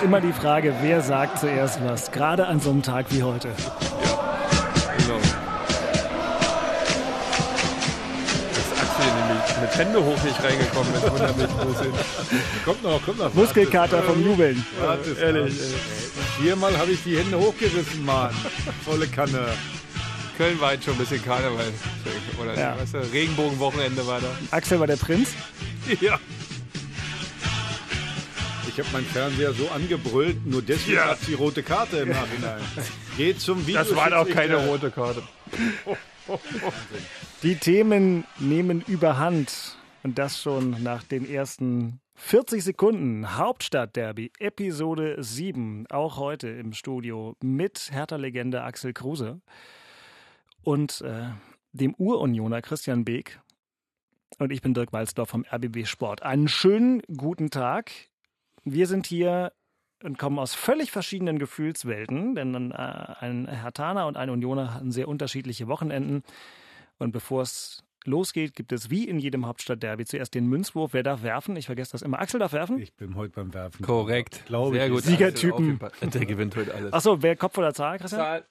Ist immer die Frage, wer sagt zuerst was, gerade an so einem Tag wie heute. Genau. Dass Axel nämlich mit Hände hoch nicht reingekommen ist, wundert mich ein bisschen. Kommt noch, kommt noch. Muskelkater vom Jubeln. Ja, das ist ehrlich. Viermal habe ich die Hände hochgerissen, Mann. Volle Kanne. Köln war jetzt schon ein bisschen Karneval. Oder Ja. weißt du, Regenbogenwochenende war da. Axel war der Prinz. Ja. Ich habe meinen Fernseher so angebrüllt, nur deswegen Ja. hat die rote Karte im Nachhinein. Geht zum Video. Das war doch keine rote Karte. Die Themen nehmen überhand. Und das schon nach den ersten 40 Sekunden. Hauptstadtderby, Episode 7. Auch heute im Studio mit Hertha-Legende Axel Kruse und äh, dem Urunioner Christian Beek. Und ich bin Dirk Walzdorf vom RBB Sport. Einen schönen guten Tag. Wir sind hier und kommen aus völlig verschiedenen Gefühlswelten, denn äh, ein Hertaner und ein Unioner hatten sehr unterschiedliche Wochenenden. Und bevor es losgeht, gibt es wie in jedem Hauptstadtderby zuerst den Münzwurf. Wer darf werfen? Ich vergesse das immer. Axel darf werfen? Ich bin heute beim Werfen. Korrekt. Glaube Sehr ich. gut. Siegertypen. Der gewinnt heute alles. Achso, wer Kopf oder Zahl, Christian? Zahl.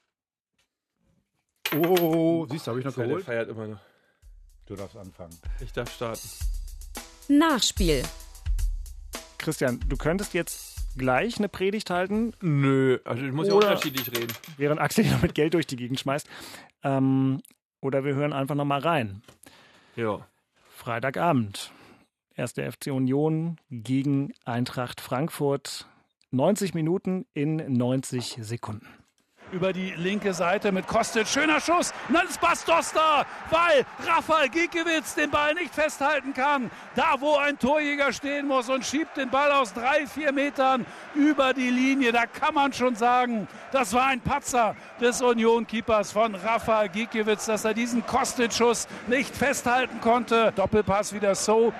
Oh, siehst du, habe ich noch Der geholt? feiert immer noch. Du darfst anfangen. Ich darf starten. Nachspiel. Christian, du könntest jetzt gleich eine Predigt halten, Nö, also ich muss ja unterschiedlich reden. während Axel hier mit Geld durch die Gegend schmeißt. Ähm, oder wir hören einfach nochmal rein. Ja. Freitagabend. Erste FC Union gegen Eintracht Frankfurt. 90 Minuten in 90 Sekunden. Über die linke Seite mit Kostic. Schöner Schuss. Und dann ist Bastos da, weil Rafael Giekewitz den Ball nicht festhalten kann. Da, wo ein Torjäger stehen muss und schiebt den Ball aus drei, vier Metern über die Linie. Da kann man schon sagen, das war ein Patzer des Union-Keepers von Rafael Giekewitz, dass er diesen Kostic-Schuss nicht festhalten konnte. Doppelpass wieder so.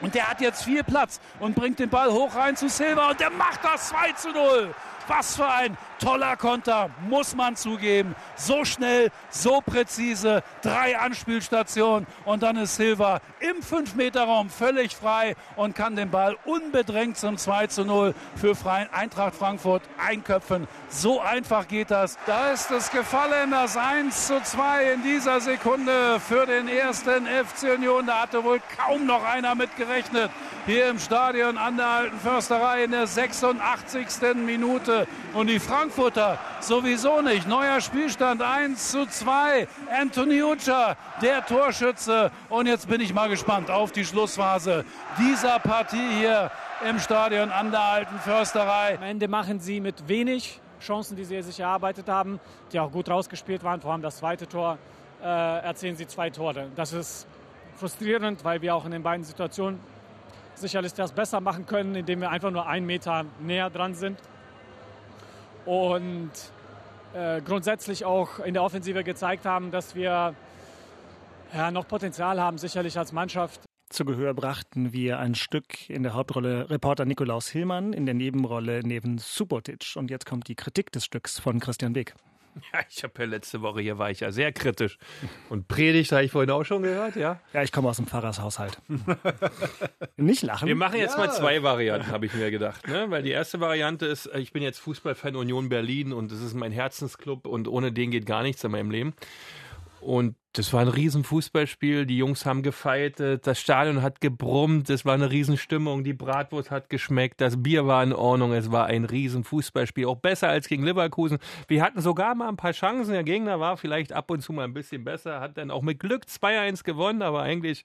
Und der hat jetzt viel Platz und bringt den Ball hoch rein zu Silva und der macht das 2 zu 0. Was für ein toller Konter, muss man zugeben. So schnell, so präzise, drei Anspielstationen und dann ist Silva im 5-Meter-Raum völlig frei und kann den Ball unbedrängt zum 2 zu 0 für Eintracht Frankfurt einköpfen. So einfach geht das. Da ist es gefallen, das 1 zu 2 in dieser Sekunde für den ersten FC Union. Da hatte wohl kaum noch einer mit gerechnet. Hier im Stadion an der Alten Försterei in der 86. Minute. Und die Frankfurter sowieso nicht. Neuer Spielstand 1 zu 2. Anthony Ucha, der Torschütze. Und jetzt bin ich mal gespannt auf die Schlussphase dieser Partie hier im Stadion an der Alten Försterei. Am Ende machen sie mit wenig Chancen, die sie sich erarbeitet haben, die auch gut rausgespielt waren, vor allem das zweite Tor, äh, erzielen sie zwei Tore. Das ist frustrierend, weil wir auch in den beiden Situationen sicherlich das besser machen können, indem wir einfach nur einen Meter näher dran sind. Und äh, grundsätzlich auch in der Offensive gezeigt haben, dass wir ja, noch Potenzial haben, sicherlich als Mannschaft. Zu Gehör brachten wir ein Stück in der Hauptrolle Reporter Nikolaus Hillmann, in der Nebenrolle neben Subotic. Und jetzt kommt die Kritik des Stücks von Christian Beck. Ja, ich habe ja letzte Woche hier war ich ja sehr kritisch. Und Predigt habe ich vorhin auch schon gehört, ja. Ja, ich komme aus dem Pfarrershaushalt. Nicht lachen. Wir machen jetzt mal zwei Varianten, habe ich mir gedacht. Ne? Weil die erste Variante ist, äh, ich bin jetzt Fußballfan Union Berlin und das ist mein Herzensclub und ohne den geht gar nichts in meinem Leben. Und das war ein riesen Fußballspiel. Die Jungs haben gefeitet, das Stadion hat gebrummt, es war eine Riesenstimmung, die Bratwurst hat geschmeckt, das Bier war in Ordnung, es war ein riesen Fußballspiel, auch besser als gegen Leverkusen. Wir hatten sogar mal ein paar Chancen, der Gegner war vielleicht ab und zu mal ein bisschen besser, hat dann auch mit Glück 2-1 gewonnen, aber eigentlich,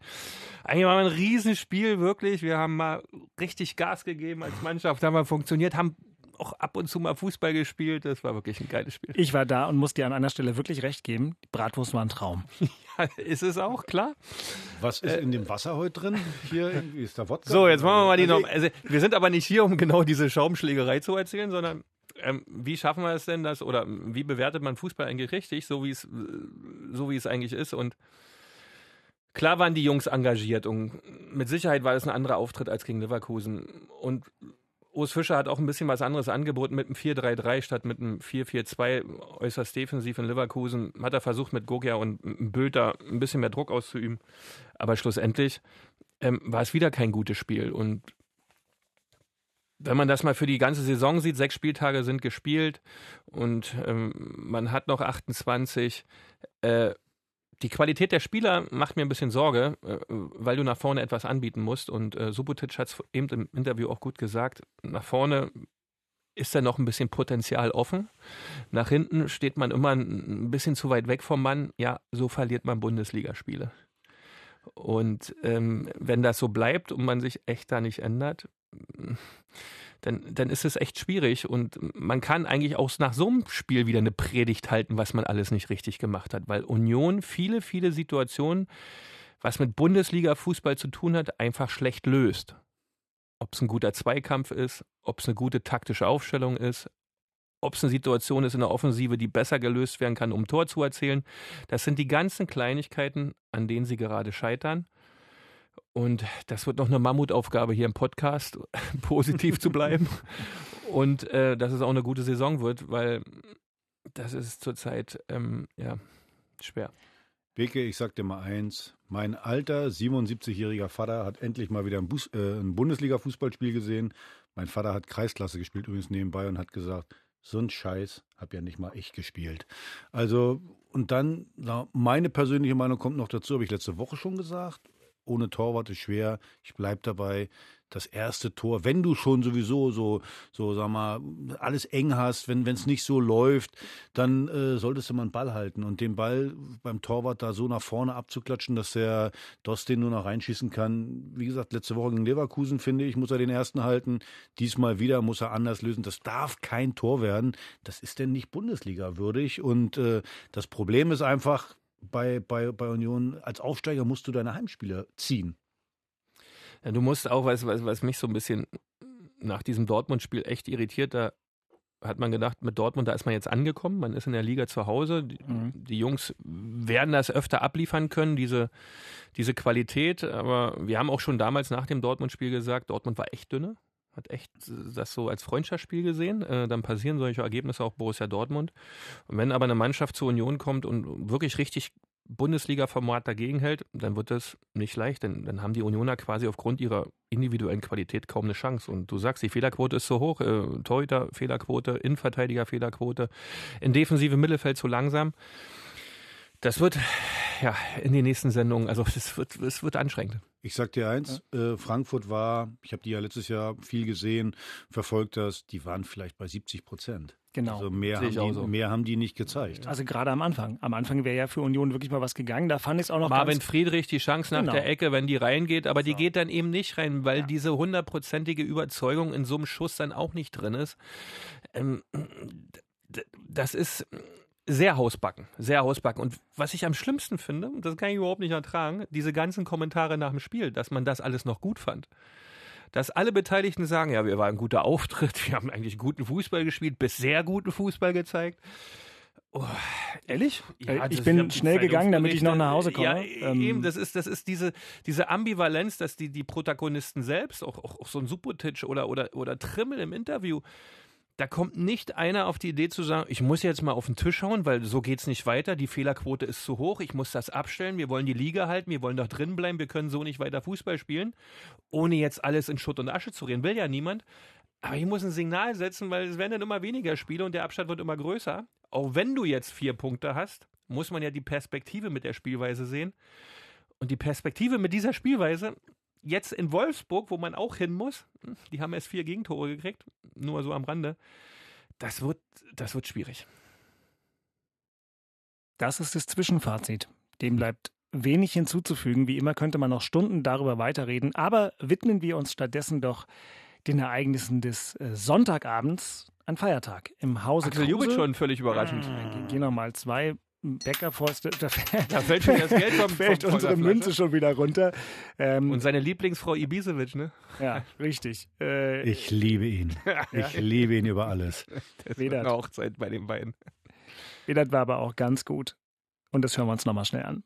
eigentlich war ein Riesenspiel, wirklich. Wir haben mal richtig Gas gegeben als Mannschaft, haben wir funktioniert, haben auch ab und zu mal Fußball gespielt. Das war wirklich ein geiles Spiel. Ich war da und muss dir an einer Stelle wirklich recht geben. Die Bratwurst war ein Traum. Ja, ist es auch, klar. Was ist in dem Wasser heute drin? Hier irgendwie ist da Wodka? So, jetzt machen wir mal die Also noch. Also, wir sind aber nicht hier, um genau diese Schaumschlägerei zu erzählen, sondern ähm, wie schaffen wir es denn, das oder wie bewertet man Fußball eigentlich richtig, so wie es, äh, so wie es eigentlich ist? Und klar waren die Jungs engagiert und mit Sicherheit war es ein anderer Auftritt als gegen Leverkusen. Und Urs Fischer hat auch ein bisschen was anderes angeboten mit einem 4-3-3 statt mit einem 4-4-2 äußerst defensiv in Leverkusen. Hat er versucht mit Gogia und da ein bisschen mehr Druck auszuüben. Aber schlussendlich ähm, war es wieder kein gutes Spiel. Und wenn man das mal für die ganze Saison sieht, sechs Spieltage sind gespielt und ähm, man hat noch 28. Äh, die Qualität der Spieler macht mir ein bisschen Sorge, äh, weil du nach vorne etwas anbieten musst. Und äh, Subotic hat es eben im Interview auch gut gesagt. Nach vorne ist da noch ein bisschen Potenzial offen. Nach hinten steht man immer ein bisschen zu weit weg vom Mann. Ja, so verliert man Bundesligaspiele. Und ähm, wenn das so bleibt und man sich echt da nicht ändert, dann, dann ist es echt schwierig. Und man kann eigentlich auch nach so einem Spiel wieder eine Predigt halten, was man alles nicht richtig gemacht hat, weil Union viele, viele Situationen, was mit Bundesliga-Fußball zu tun hat, einfach schlecht löst. Ob es ein guter Zweikampf ist, ob es eine gute taktische Aufstellung ist, ob es eine Situation ist in der Offensive, die besser gelöst werden kann, um Tor zu erzielen. Das sind die ganzen Kleinigkeiten, an denen sie gerade scheitern. Und das wird noch eine Mammutaufgabe hier im Podcast, positiv zu bleiben. Und äh, dass es auch eine gute Saison wird, weil das ist zurzeit ähm, ja, schwer. Beke, ich sag dir mal eins. Mein alter 77-jähriger Vater hat endlich mal wieder ein, Bus, äh, ein Bundesliga-Fußballspiel gesehen. Mein Vater hat Kreisklasse gespielt, übrigens nebenbei, und hat gesagt, so ein Scheiß hab ja nicht mal ich gespielt. Also, und dann, meine persönliche Meinung kommt noch dazu, habe ich letzte Woche schon gesagt. Ohne Torwart ist schwer. Ich bleib dabei. Das erste Tor, wenn du schon sowieso so, so sag mal, alles eng hast, wenn es nicht so läuft, dann äh, solltest du mal einen Ball halten und den Ball beim Torwart da so nach vorne abzuklatschen, dass der Dost den nur noch reinschießen kann. Wie gesagt, letzte Woche gegen Leverkusen, finde ich, muss er den ersten halten. Diesmal wieder muss er anders lösen. Das darf kein Tor werden. Das ist denn nicht Bundesliga würdig. Und äh, das Problem ist einfach, bei, bei, bei Union, als Aufsteiger musst du deine Heimspiele ziehen. Ja, du musst auch, was, was, was mich so ein bisschen nach diesem Dortmund-Spiel echt irritiert, da hat man gedacht, mit Dortmund, da ist man jetzt angekommen, man ist in der Liga zu Hause. Die, Mhm. die Jungs werden das öfter abliefern können, diese, diese Qualität. Aber wir haben auch schon damals nach dem Dortmund-Spiel gesagt, Dortmund war echt dünne. Hat echt das so als Freundschaftsspiel gesehen. Äh, dann passieren solche Ergebnisse auch Borussia Dortmund. Und wenn aber eine Mannschaft zur Union kommt und wirklich richtig Bundesliga-Format dagegen hält, dann wird das nicht leicht, denn dann haben die Unioner quasi aufgrund ihrer individuellen Qualität kaum eine Chance. Und du sagst, die Fehlerquote ist so hoch, äh, Torhüter Fehlerquote, Innenverteidiger Fehlerquote, in defensive Mittelfeld zu langsam. Das wird ja in den nächsten Sendungen, also es wird, es wird anstrengend. Ich sag dir eins, äh, Frankfurt war, ich habe die ja letztes Jahr viel gesehen, verfolgt das, die waren vielleicht bei 70 Prozent. Genau. Also mehr haben, die, so. mehr haben die nicht gezeigt. Also gerade am Anfang. Am Anfang wäre ja für Union wirklich mal was gegangen. Da fand ich es auch noch Marvin ganz Friedrich die Chance nach Genau. der Ecke, wenn die reingeht, aber die So. geht dann eben nicht rein, weil Ja. diese hundertprozentige Überzeugung in so einem Schuss dann auch nicht drin ist. Ähm, das ist sehr hausbacken, sehr hausbacken. Und was ich am schlimmsten finde, und das kann ich überhaupt nicht ertragen, diese ganzen Kommentare nach dem Spiel, dass man das alles noch gut fand. Dass alle Beteiligten sagen, ja, wir waren ein guter Auftritt, wir haben eigentlich guten Fußball gespielt, bis sehr guten Fußball gezeigt. Oh, Ehrlich? ja, Äh, ich bin schnell gegangen, damit ich noch nach Hause komme. Ja, Ähm, eben, das ist, das ist diese, diese Ambivalenz, dass die, die Protagonisten selbst, auch, auch, auch so ein Subotic oder, oder, oder Trimmel im Interview, da kommt nicht einer auf die Idee zu sagen, ich muss jetzt mal auf den Tisch hauen, weil so geht's nicht weiter, die Fehlerquote ist zu hoch, ich muss das abstellen, wir wollen die Liga halten, wir wollen doch drin bleiben, wir können so nicht weiter Fußball spielen, ohne jetzt alles in Schutt und Asche zu reden, will ja niemand. Aber ich muss ein Signal setzen, weil es werden dann immer weniger Spiele und der Abstand wird immer größer. Auch wenn du jetzt vier Punkte hast, muss man ja die Perspektive mit der Spielweise sehen. Und die Perspektive mit dieser Spielweise, jetzt in Wolfsburg, wo man auch hin muss, die haben erst vier Gegentore gekriegt, nur so am Rande, das wird, das wird schwierig. Das ist das Zwischenfazit. Dem bleibt wenig hinzuzufügen. Wie immer könnte man noch Stunden darüber weiterreden. Aber widmen wir uns stattdessen doch den Ereignissen des äh, Sonntagabends. ein Feiertag im Hause Axel jubelt schon völlig überraschend. Äh, Gehen nochmal zwei Bäckerfäuste. Da Da fällt schon das Geld vom, fällt vom, von unsere. Münze schon wieder runter. Ähm, Und seine Lieblingsfrau Ibisevic, ne? ja, richtig. Äh, Ich liebe ihn. Ich liebe ihn über alles. Das wird eine Hochzeit bei den beiden. Vedat war aber auch ganz gut. Und das hören wir uns nochmal schnell an.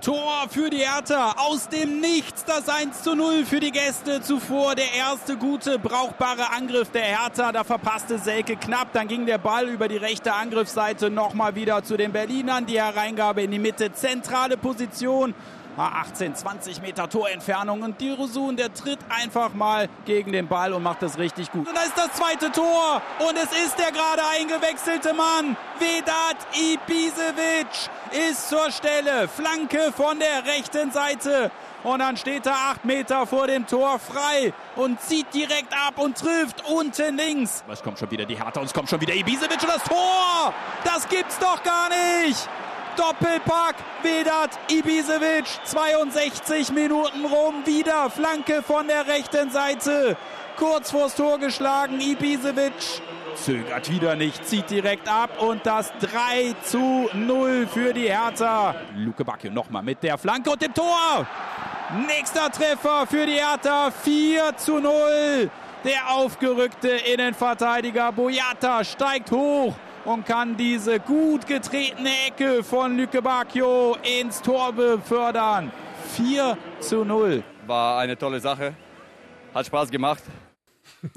Tor für die Hertha aus dem Nichts das 1 zu 0 für die Gäste. Zuvor der erste gute, brauchbare Angriff der Hertha. Da verpasste Selke knapp. Dann ging der Ball über die rechte Angriffsseite nochmal wieder zu den Berlinern. Die Hereingabe in die Mitte. Zentrale Position. Ah, 18, 20 Meter Torentfernung und Dirosun, der tritt einfach mal gegen den Ball und macht das richtig gut. Und da ist das zweite Tor und es ist der gerade eingewechselte Mann. Vedat Ibisevic ist zur Stelle. Flanke von der rechten Seite. Und dann steht er acht Meter vor dem Tor frei und zieht direkt ab und trifft unten links. Es kommt schon wieder die Hertha und es kommt schon wieder Ibisevic und das Tor! Das gibt's doch gar nicht! Doppelpack, Vedat Ibisevic, 62 Minuten rum, wieder Flanke von der rechten Seite. Kurz vors Tor geschlagen, Ibisevic zögert wieder nicht, zieht direkt ab und das 3 zu 0 für die Hertha. Luke Bacchio nochmal mit der Flanke und dem Tor. Nächster Treffer für die Hertha, 4 zu 0. Der aufgerückte Innenverteidiger Boyata steigt hoch und kann diese gut getretene Ecke von Lücke Bacchio ins Tor befördern. 4 zu 0. War eine tolle Sache. Hat Spaß gemacht.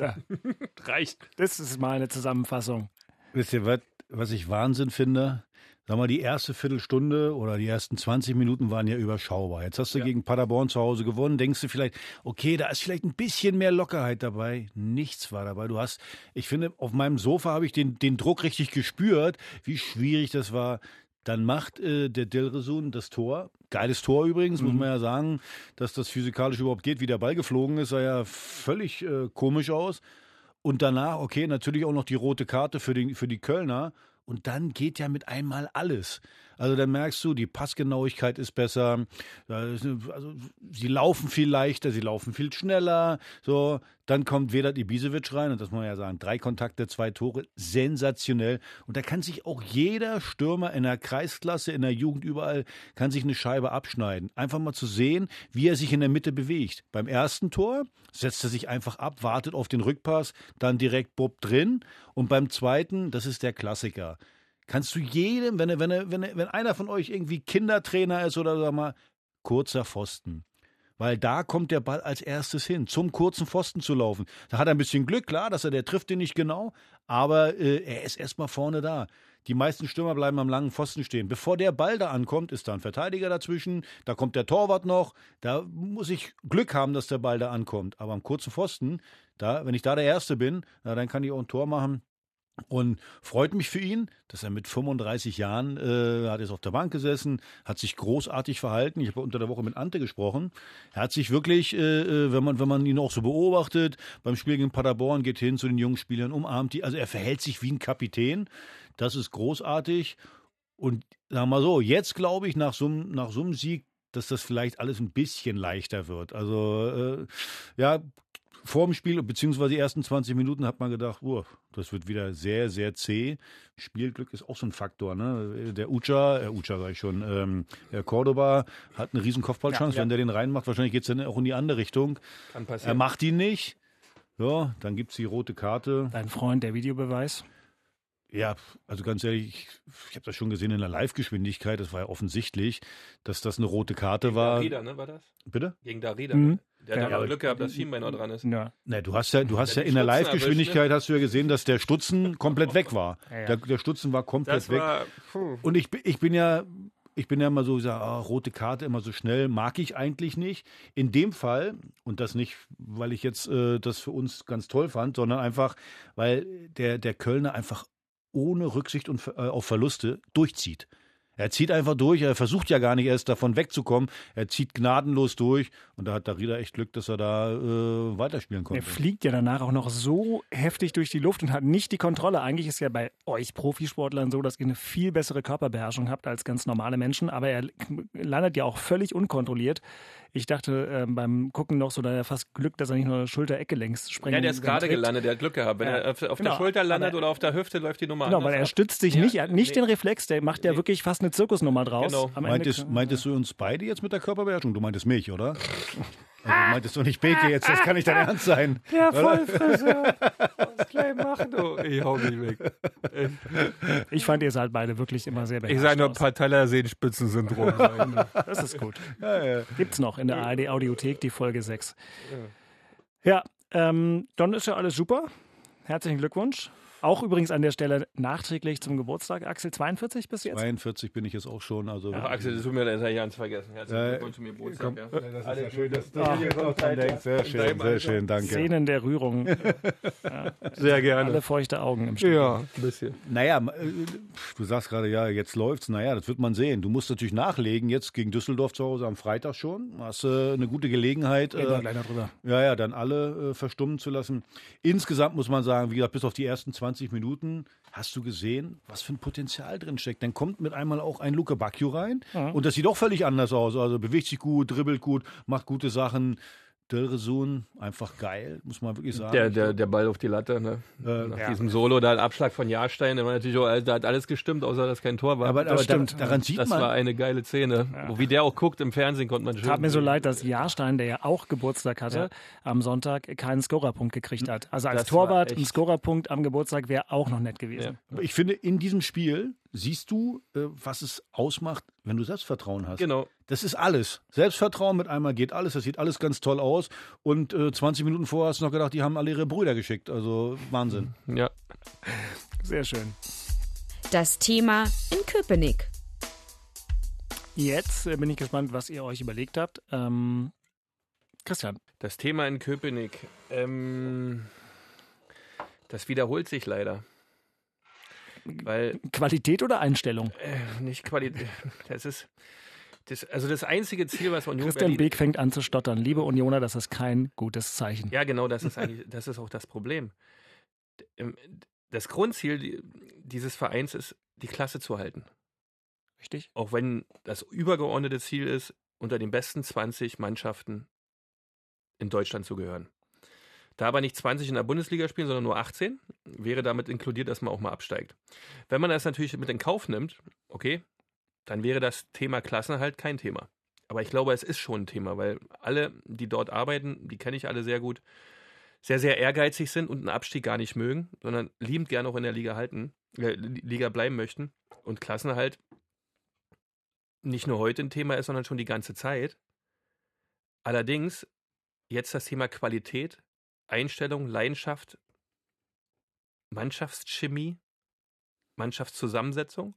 Reicht. Das ist mal eine Zusammenfassung. Wisst ihr, was, was ich Wahnsinn finde? Sag mal, die erste Viertelstunde oder die ersten 20 Minuten waren ja überschaubar. Jetzt hast du gegen Paderborn zu Hause gewonnen. Denkst du vielleicht, okay, da ist vielleicht ein bisschen mehr Lockerheit dabei. Nichts war dabei. Du hast, ich finde, auf meinem Sofa habe ich den, den Druck richtig gespürt, wie schwierig das war. Dann macht äh, der Dilresun das Tor. Geiles Tor übrigens, muss man ja sagen, dass das physikalisch überhaupt geht, wie der Ball geflogen ist, sah ja völlig äh, komisch aus. Und danach, okay, natürlich auch noch die rote Karte für, den, für die Kölner. Und dann geht ja mit einmal alles. Also dann merkst du, die Passgenauigkeit ist besser. Da Also sie laufen viel leichter, sie laufen viel schneller. So, dann kommt Vedat Ibisevic rein und das muss man ja sagen, drei Kontakte, zwei Tore, sensationell. Und da kann sich auch jeder Stürmer in der Kreisklasse, in der Jugend überall, kann sich eine Scheibe abschneiden. Einfach mal zu sehen, wie er sich in der Mitte bewegt. Beim ersten Tor setzt er sich einfach ab, wartet auf den Rückpass, dann direkt Bob drin. Und beim zweiten, das ist der Klassiker. Kannst du jedem, wenn, wenn, wenn, wenn einer von euch irgendwie Kindertrainer ist oder sag mal, kurzer Pfosten. Weil da kommt der Ball als erstes hin, zum kurzen Pfosten zu laufen. Da hat er ein bisschen Glück, klar, dass er, der trifft den nicht genau, aber äh, er ist erstmal vorne da. Die meisten Stürmer bleiben am langen Pfosten stehen. Bevor der Ball da ankommt, ist da ein Verteidiger dazwischen, da kommt der Torwart noch. Da muss ich Glück haben, dass der Ball da ankommt. Aber am kurzen Pfosten, da, wenn ich da der Erste bin, na, dann kann ich auch ein Tor machen. Und freut mich für ihn, dass er mit 35 Jahren, äh, hat jetzt auf der Bank gesessen, hat sich großartig verhalten. Ich habe unter der Woche mit Ante gesprochen. Er hat sich wirklich, äh, äh, wenn man, wenn man ihn auch so beobachtet, beim Spiel gegen Paderborn geht hin zu den jungen Spielern, umarmt die. Also er verhält sich wie ein Kapitän. Das ist großartig. Und sagen wir mal so, jetzt glaube ich nach so, nach so einem Sieg, dass das vielleicht alles ein bisschen leichter wird. Also äh, ja, vor dem Spiel, beziehungsweise die ersten 20 Minuten hat man gedacht, oh, das wird wieder sehr, sehr zäh. Spielglück ist auch so ein Faktor. Ne? Der Ucha, äh, Ucha sag ich schon, ähm, der Cordoba hat eine riesen Kopfballchance. Wenn der den reinmacht, wahrscheinlich geht es dann auch in die andere Richtung. Kann Er passieren. macht ihn nicht. Ja, dann gibt es die rote Karte. Dein Freund, der Videobeweis. Ja, also ganz ehrlich, ich, ich habe das schon gesehen in der Live-Geschwindigkeit. Das war ja offensichtlich, dass das eine rote Karte Gegen war. Darida, ne, war das? Bitte? Gegen Darida. Mhm. Ne? Der hat Ja, aber aber- Glück gehabt, dass Schienbein noch dran ist. Ja. Na, du hast ja, du hast ja in der Live-Geschwindigkeit hast du ja gesehen, dass der Stutzen komplett weg war. Ja, ja. Der, der Stutzen war komplett Das weg. war, puh. Und ich, bin- ich bin ja, ich bin ja immer so, gesagt, ah, rote Karte immer so schnell, mag ich eigentlich nicht. In dem Fall, und das nicht, weil ich jetzt äh, das für uns ganz toll fand, sondern einfach, weil der, der Kölner einfach ohne Rücksicht und, äh, auf Verluste durchzieht. Er zieht einfach durch, er versucht ja gar nicht erst davon wegzukommen, er zieht gnadenlos durch und da hat Darida echt Glück, dass er da äh, weiterspielen Er konnte. fliegt ja danach auch noch so heftig durch die Luft und hat nicht die Kontrolle. Eigentlich ist ja bei euch Profisportlern so, dass ihr eine viel bessere Körperbeherrschung habt als ganz normale Menschen, aber er landet ja auch völlig unkontrolliert Ich dachte ähm, beim Gucken noch so, da er fast Glück, dass er nicht nur eine Schulter-Ecke längs sprengt. Ja, der ist gerade gelandet, der hat Glück gehabt. Wenn Ja. er auf, auf Genau. der Schulter landet Aber- oder auf der Hüfte, läuft die Nummer Genau, anders weil er stützt sich Ja, nicht, er hat nicht nee. den Reflex, der macht ja Nee. wirklich fast eine Zirkusnummer draus. Genau. Meintest, meintest du uns beide jetzt mit der Körperbeherrschung? Du meintest mich, oder? Also meintest du nicht Beke jetzt? Das kann nicht dein Ernst sein. Der Oder? Vollfrisser. Gleich machen, du. Ich hau mich weg. Ich fand, ihr seid beide wirklich immer sehr Ich beherrscht sage nur. Patellasehenspitzensyndrom. Das ist gut. Gibt's noch in der ARD Audiothek, die Folge 6. Ja, ähm, dann ist ja alles super. Herzlichen Glückwunsch. Auch übrigens an der Stelle nachträglich zum Geburtstag. Axel, 42 bis jetzt? 42 bin ich jetzt auch schon. Also Ach, Axel, das tut mir leid, das habe ich ganz vergessen. Herzlichen Ja, Glückwunsch zum Geburtstag. Ja. das ist ja schön, dass du jetzt auch dran denkst. Sehr schön, sehr schön, danke. Szenen der Rührung. Sehr gerne. Alle feuchte Augen im Studio. Ja, ein bisschen. Naja, äh, du sagst gerade, ja, jetzt läuft's. Naja, das wird man sehen. Du musst natürlich nachlegen, jetzt gegen Düsseldorf zu Hause am Freitag schon. Hast äh, eine gute Gelegenheit, äh, ja, ja, dann alle äh, verstummen zu lassen. Insgesamt muss man sagen, wie gesagt, bis auf die ersten 20 Minuten hast du gesehen, was für ein Potenzial drin steckt. Dann kommt mit einmal auch ein Luke Bacchio rein und das sieht auch völlig anders aus. Also bewegt sich gut, dribbelt gut, macht gute Sachen. Dölresun, einfach geil, muss man wirklich sagen. Der, der, der Ball auf die Latte, ne? Äh, Nach ja. diesem Solo, da ein Abschlag von Jahrstein, der war natürlich auch, da hat alles gestimmt, außer dass kein Tor war. Aber, aber da, stimmt. daran sieht das man, war eine geile Szene. Wo wie der auch guckt im Fernsehen, konnte man schön. Tat mir so leid, dass Jahrstein, der ja auch Geburtstag hatte, am Sonntag keinen Scorerpunkt gekriegt hat. Also als Das war Torwart ein Scorerpunkt am Geburtstag wäre auch noch nett gewesen. Aber ich finde, in diesem Spiel siehst du, äh, was es ausmacht, wenn du Selbstvertrauen hast. Genau. Das ist alles. Selbstvertrauen mit einmal geht alles. Das sieht alles ganz toll aus. Und äh, 20 Minuten vorher hast du noch gedacht, die haben alle ihre Brüder geschickt. Also Wahnsinn. Ja. Sehr schön. Das Thema in Köpenick. Jetzt äh, bin ich gespannt, was ihr euch überlegt habt. Ähm, Christian, Das Thema in Köpenick, ähm, das wiederholt sich leider. Weil Qualität oder Einstellung? äh, nicht Qualität. Das ist das, also das einzige Ziel, was Union Christian Berlin, Beek fängt an zu stottern. Liebe Unioner, das ist kein gutes Zeichen. Ja, genau, das ist eigentlich, das ist auch das Problem. Ähm, Das Grundziel die- dieses Vereins ist, die Klasse zu halten. Richtig? Auch wenn das übergeordnete Ziel ist, unter den besten 20 Mannschaften in Deutschland zu gehören. Da aber nicht 20 in der Bundesliga spielen, sondern nur 18, wäre damit inkludiert, dass man auch mal absteigt. Wenn man das natürlich mit in Kauf nimmt, okay, dann wäre das Thema Klassenhalt kein Thema. Aber ich glaube, es ist schon ein Thema, weil alle, die dort arbeiten, die kenne ich alle sehr gut, sehr, sehr ehrgeizig sind und einen Abstieg gar nicht mögen, sondern liebend gerne auch in der Liga halten, äh, Liga bleiben möchten. Und Klassenhalt nicht nur heute ein Thema ist, sondern schon die ganze Zeit. Allerdings jetzt das Thema Qualität, Einstellung, Leidenschaft, Mannschaftschemie, Mannschaftszusammensetzung.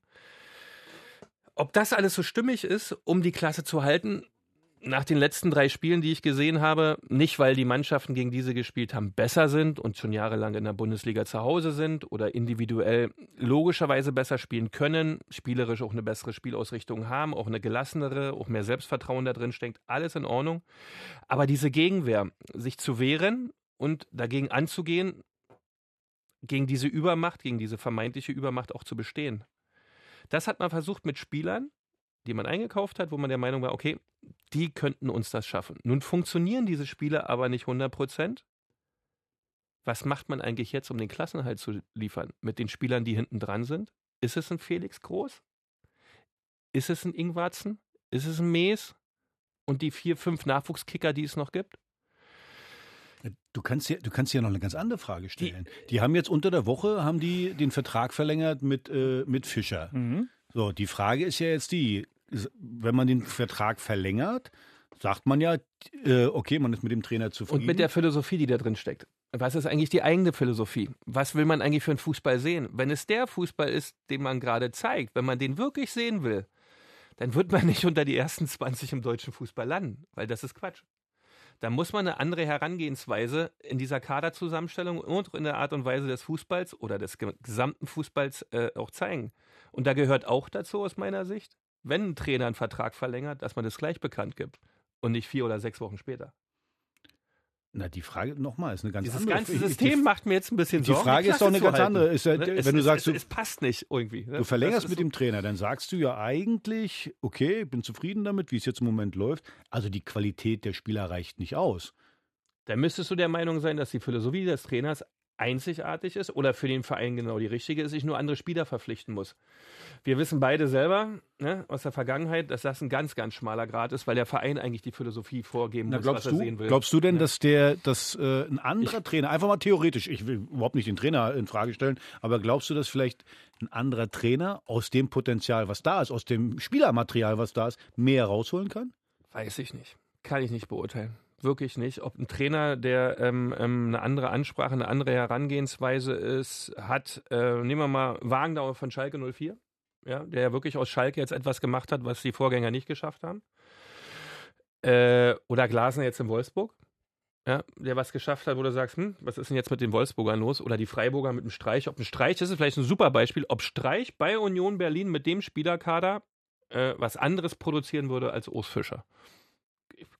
Ob das alles so stimmig ist, um die Klasse zu halten, nach den letzten drei Spielen, die ich gesehen habe, nicht weil die Mannschaften, gegen die sie gespielt haben, besser sind und schon jahrelang in der Bundesliga zu Hause sind oder individuell logischerweise besser spielen können, spielerisch auch eine bessere Spielausrichtung haben, auch eine gelassenere, auch mehr Selbstvertrauen da drin steckt, alles in Ordnung. Aber diese Gegenwehr, sich zu wehren und dagegen anzugehen, gegen diese Übermacht, gegen diese vermeintliche Übermacht auch zu bestehen. Das hat man versucht mit Spielern, die man eingekauft hat, wo man der Meinung war, okay, die könnten uns das schaffen. Nun funktionieren diese Spiele aber nicht 100 Prozent. Was macht man eigentlich jetzt, um den Klassenhalt zu liefern? Mit den Spielern, die hinten dran sind? Ist es ein Felix Groß? Ist es ein Ingwarzen? Ist es ein Mees? Und die vier, fünf Nachwuchskicker, die es noch gibt? Du kannst ja, du kannst ja noch eine ganz andere Frage stellen. Die, haben jetzt unter der Woche haben die den Vertrag verlängert mit, äh, mit Fischer. Mhm. So, die Frage ist ja jetzt die, wenn man den Vertrag verlängert, sagt man ja, äh, okay, man ist mit dem Trainer zufrieden. Und mit der Philosophie, die da drin steckt. Was ist eigentlich die eigene Philosophie? Was will man eigentlich für einen Fußball sehen? Wenn es der Fußball ist, den man gerade zeigt, wenn man den wirklich sehen will, dann wird man nicht unter die ersten 20 im deutschen Fußball landen, weil das ist Quatsch. Da muss man eine andere Herangehensweise in dieser Kaderzusammenstellung und in der Art und Weise des Fußballs oder des ge- gesamten Fußballs äh, auch zeigen. Und da gehört auch dazu aus meiner Sicht, wenn ein Trainer einen Vertrag verlängert, dass man das gleich bekannt gibt und nicht vier oder sechs Wochen später. Na, die Frage nochmal ist eine ganz Dieses andere. ganze Ich- ich- System macht mir jetzt ein bisschen die Sorgen. Frage ist Klasse doch eine ganz halten. andere. Ist Ne? wenn es, du sagst, es, es passt nicht irgendwie. Ne? Du verlängerst Das mit ist dem Trainer, dann sagst du ja eigentlich, okay, ich bin zufrieden damit, wie es jetzt im Moment läuft. Also die Qualität der Spieler reicht nicht aus. Dann müsstest du der Meinung sein, dass die Philosophie des Trainers einzigartig ist oder für den Verein genau die richtige ist, ich nur andere Spieler verpflichten muss. Wir wissen beide selber ne, aus der Vergangenheit, dass das ein ganz, ganz schmaler Grad ist, weil der Verein eigentlich die Philosophie vorgeben Na, muss, was er du, sehen will. glaubst du denn, Ne? dass der, dass äh, ein anderer Trainer, einfach mal theoretisch, ich will überhaupt nicht den Trainer in Frage stellen, aber glaubst du, dass vielleicht ein anderer Trainer aus dem Potenzial, was da ist, aus dem Spielermaterial, was da ist, mehr rausholen kann? Weiß ich nicht. Kann ich nicht beurteilen. Wirklich nicht. Ob ein Trainer, der ähm, ähm, eine andere Ansprache, eine andere Herangehensweise ist, hat, äh, nehmen wir mal Wagendauer von Schalke 04, ja, der ja wirklich aus Schalke jetzt etwas gemacht hat, was die Vorgänger nicht geschafft haben. Äh, oder Glasner jetzt in Wolfsburg, ja, der was geschafft hat, wo du sagst, hm, was ist denn jetzt mit den Wolfsburgern los? Oder die Freiburger mit dem Streich. Ob ein Streich, das ist vielleicht ein super Beispiel, ob Streich bei Union Berlin mit dem Spielerkader äh, was anderes produzieren würde als Urs Fischer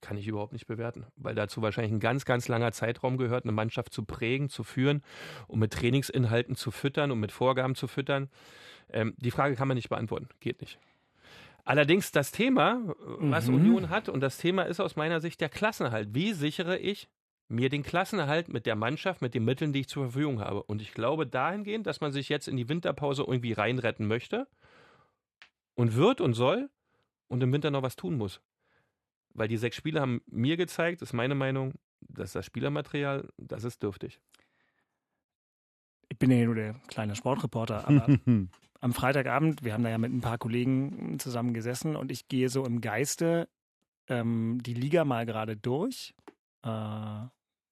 kann ich überhaupt nicht bewerten, weil dazu wahrscheinlich ein ganz, ganz langer Zeitraum gehört, eine Mannschaft zu prägen, zu führen und mit Trainingsinhalten zu füttern und mit Vorgaben zu füttern. Ähm, die Frage kann man nicht beantworten, geht nicht. Allerdings das Thema, was Mhm. Union hat, und das Thema ist aus meiner Sicht der Klassenerhalt. Wie sichere ich mir den Klassenerhalt mit der Mannschaft, mit den Mitteln, die ich zur Verfügung habe? Und ich glaube dahingehend, dass man sich jetzt in die Winterpause irgendwie reinretten möchte und wird und soll und im Winter noch was tun muss. Weil die sechs Spiele haben mir gezeigt, ist meine Meinung, dass das Spielermaterial, das ist dürftig. Ich bin ja nur der kleine Sportreporter, aber am Freitagabend, wir haben da ja mit ein paar Kollegen zusammen gesessen und ich gehe so im Geiste ähm, die Liga mal gerade durch. Äh,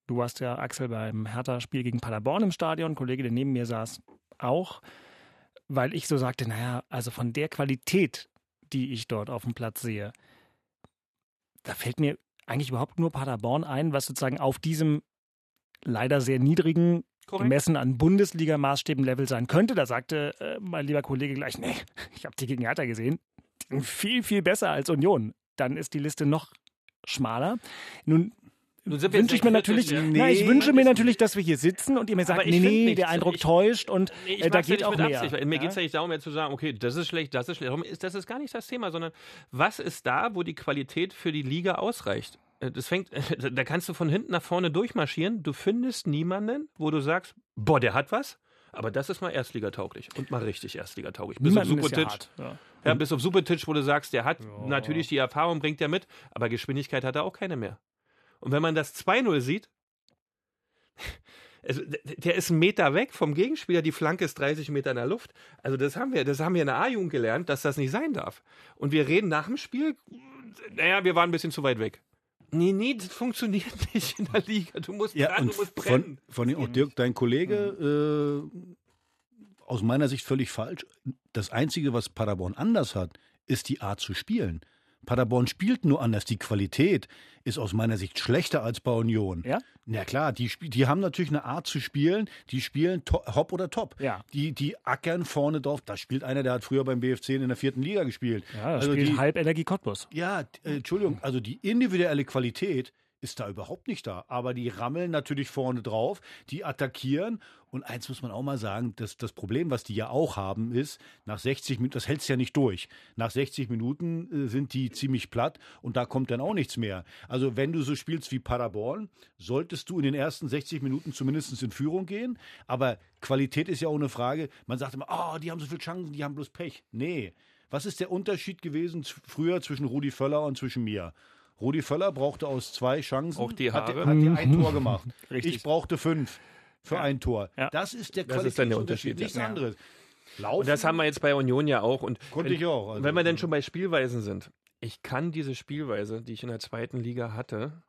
du warst ja, Axel, beim Hertha-Spiel gegen Paderborn im Stadion, ein Kollege, der neben mir saß, auch, weil ich so sagte, naja, also von der Qualität, die ich dort auf dem Platz sehe, da fällt mir eigentlich überhaupt nur Paderborn ein, was sozusagen auf diesem leider sehr niedrigen gemessen an Bundesliga-Maßstäben Level sein könnte. Da sagte äh, mein lieber Kollege gleich, nee, ich habe die gegen Hertha gesehen. Viel, viel besser als Union. Dann ist die Liste noch schmaler. Nun wünsche ich mir natürlich, ja. na, ich Nee, wünsche mir natürlich, dass wir hier sitzen und ihr mir sagt, nee, nee, nichts. der Eindruck Ich- täuscht und Nee, äh, da ja geht nicht auch mehr. Absicht, Mir Ja? geht es ja nicht darum, jetzt zu sagen, okay, das ist schlecht, das ist schlecht. Darum ist, das ist gar nicht das Thema, sondern was ist da, wo die Qualität für die Liga ausreicht? Äh, Das fängt, da kannst du von hinten nach vorne durchmarschieren. Du findest niemanden, wo du sagst, boah, der hat was. Aber das ist mal erstligatauglich und mal richtig erstligatauglich. Bis auf ist ja. Ja. Ja, bis auf Subotic, wo du sagst, der hat natürlich die Erfahrung, bringt er mit, aber Geschwindigkeit hat er auch keine mehr. Und wenn man das 2-0 sieht, also, der ist einen Meter weg vom Gegenspieler, die Flanke ist 30 Meter in der Luft. Also das haben wir, das haben wir in der A-Jugend gelernt, dass das nicht sein darf. Und wir reden nach dem Spiel, naja, wir waren ein bisschen zu weit weg. Nee, nee, das funktioniert nicht in der Liga. Du musst Ja, dran, und du musst von, brennen. von den, auch Dirk, dein Kollege, äh, aus meiner Sicht völlig falsch. Das Einzige, was Paderborn anders hat, ist die Art zu spielen. Paderborn spielt nur anders. Die Qualität ist aus meiner Sicht schlechter als bei Union. Ja? Na klar, die, die haben natürlich eine Art zu spielen, die spielen hopp oder top. Ja. Die, die ackern vorne drauf. Da spielt einer, der hat früher beim BFC in der vierten Liga gespielt. Ja, das also spielt die, halb Energie Cottbus. ja, äh, Entschuldigung, also die individuelle Qualität ist da überhaupt nicht da. Aber die rammeln natürlich vorne drauf, die attackieren. Und eins muss man auch mal sagen, dass das Problem, was die ja auch haben, ist, nach 60 Minuten, das hältst ja nicht durch. Nach 60 Minuten äh, sind die ziemlich platt und da kommt dann auch nichts mehr. Also wenn du so spielst wie Paderborn, solltest du in den ersten 60 Minuten zumindest in Führung gehen. Aber Qualität ist ja auch eine Frage. Man sagt immer, oh, die haben so viele Chancen, die haben bloß Pech. Nee. Was ist der Unterschied gewesen früher zwischen Rudi Völler und zwischen mir? Rudi Völler brauchte aus zwei Chancen, Auch die hat, Haare. hat die ein Tor gemacht. Richtig. Ich brauchte fünf für ein Tor. Ja. Das ist der Das ist dann der Qualitätsunterschied, Unterschied, nichts ja. anderes. Laufen, Und das haben wir jetzt bei Union ja auch. Und Konnte wenn, ich auch, also- wenn wir denn schon bei Spielweisen sind, ich kann diese Spielweise, die ich in der zweiten Liga hatte,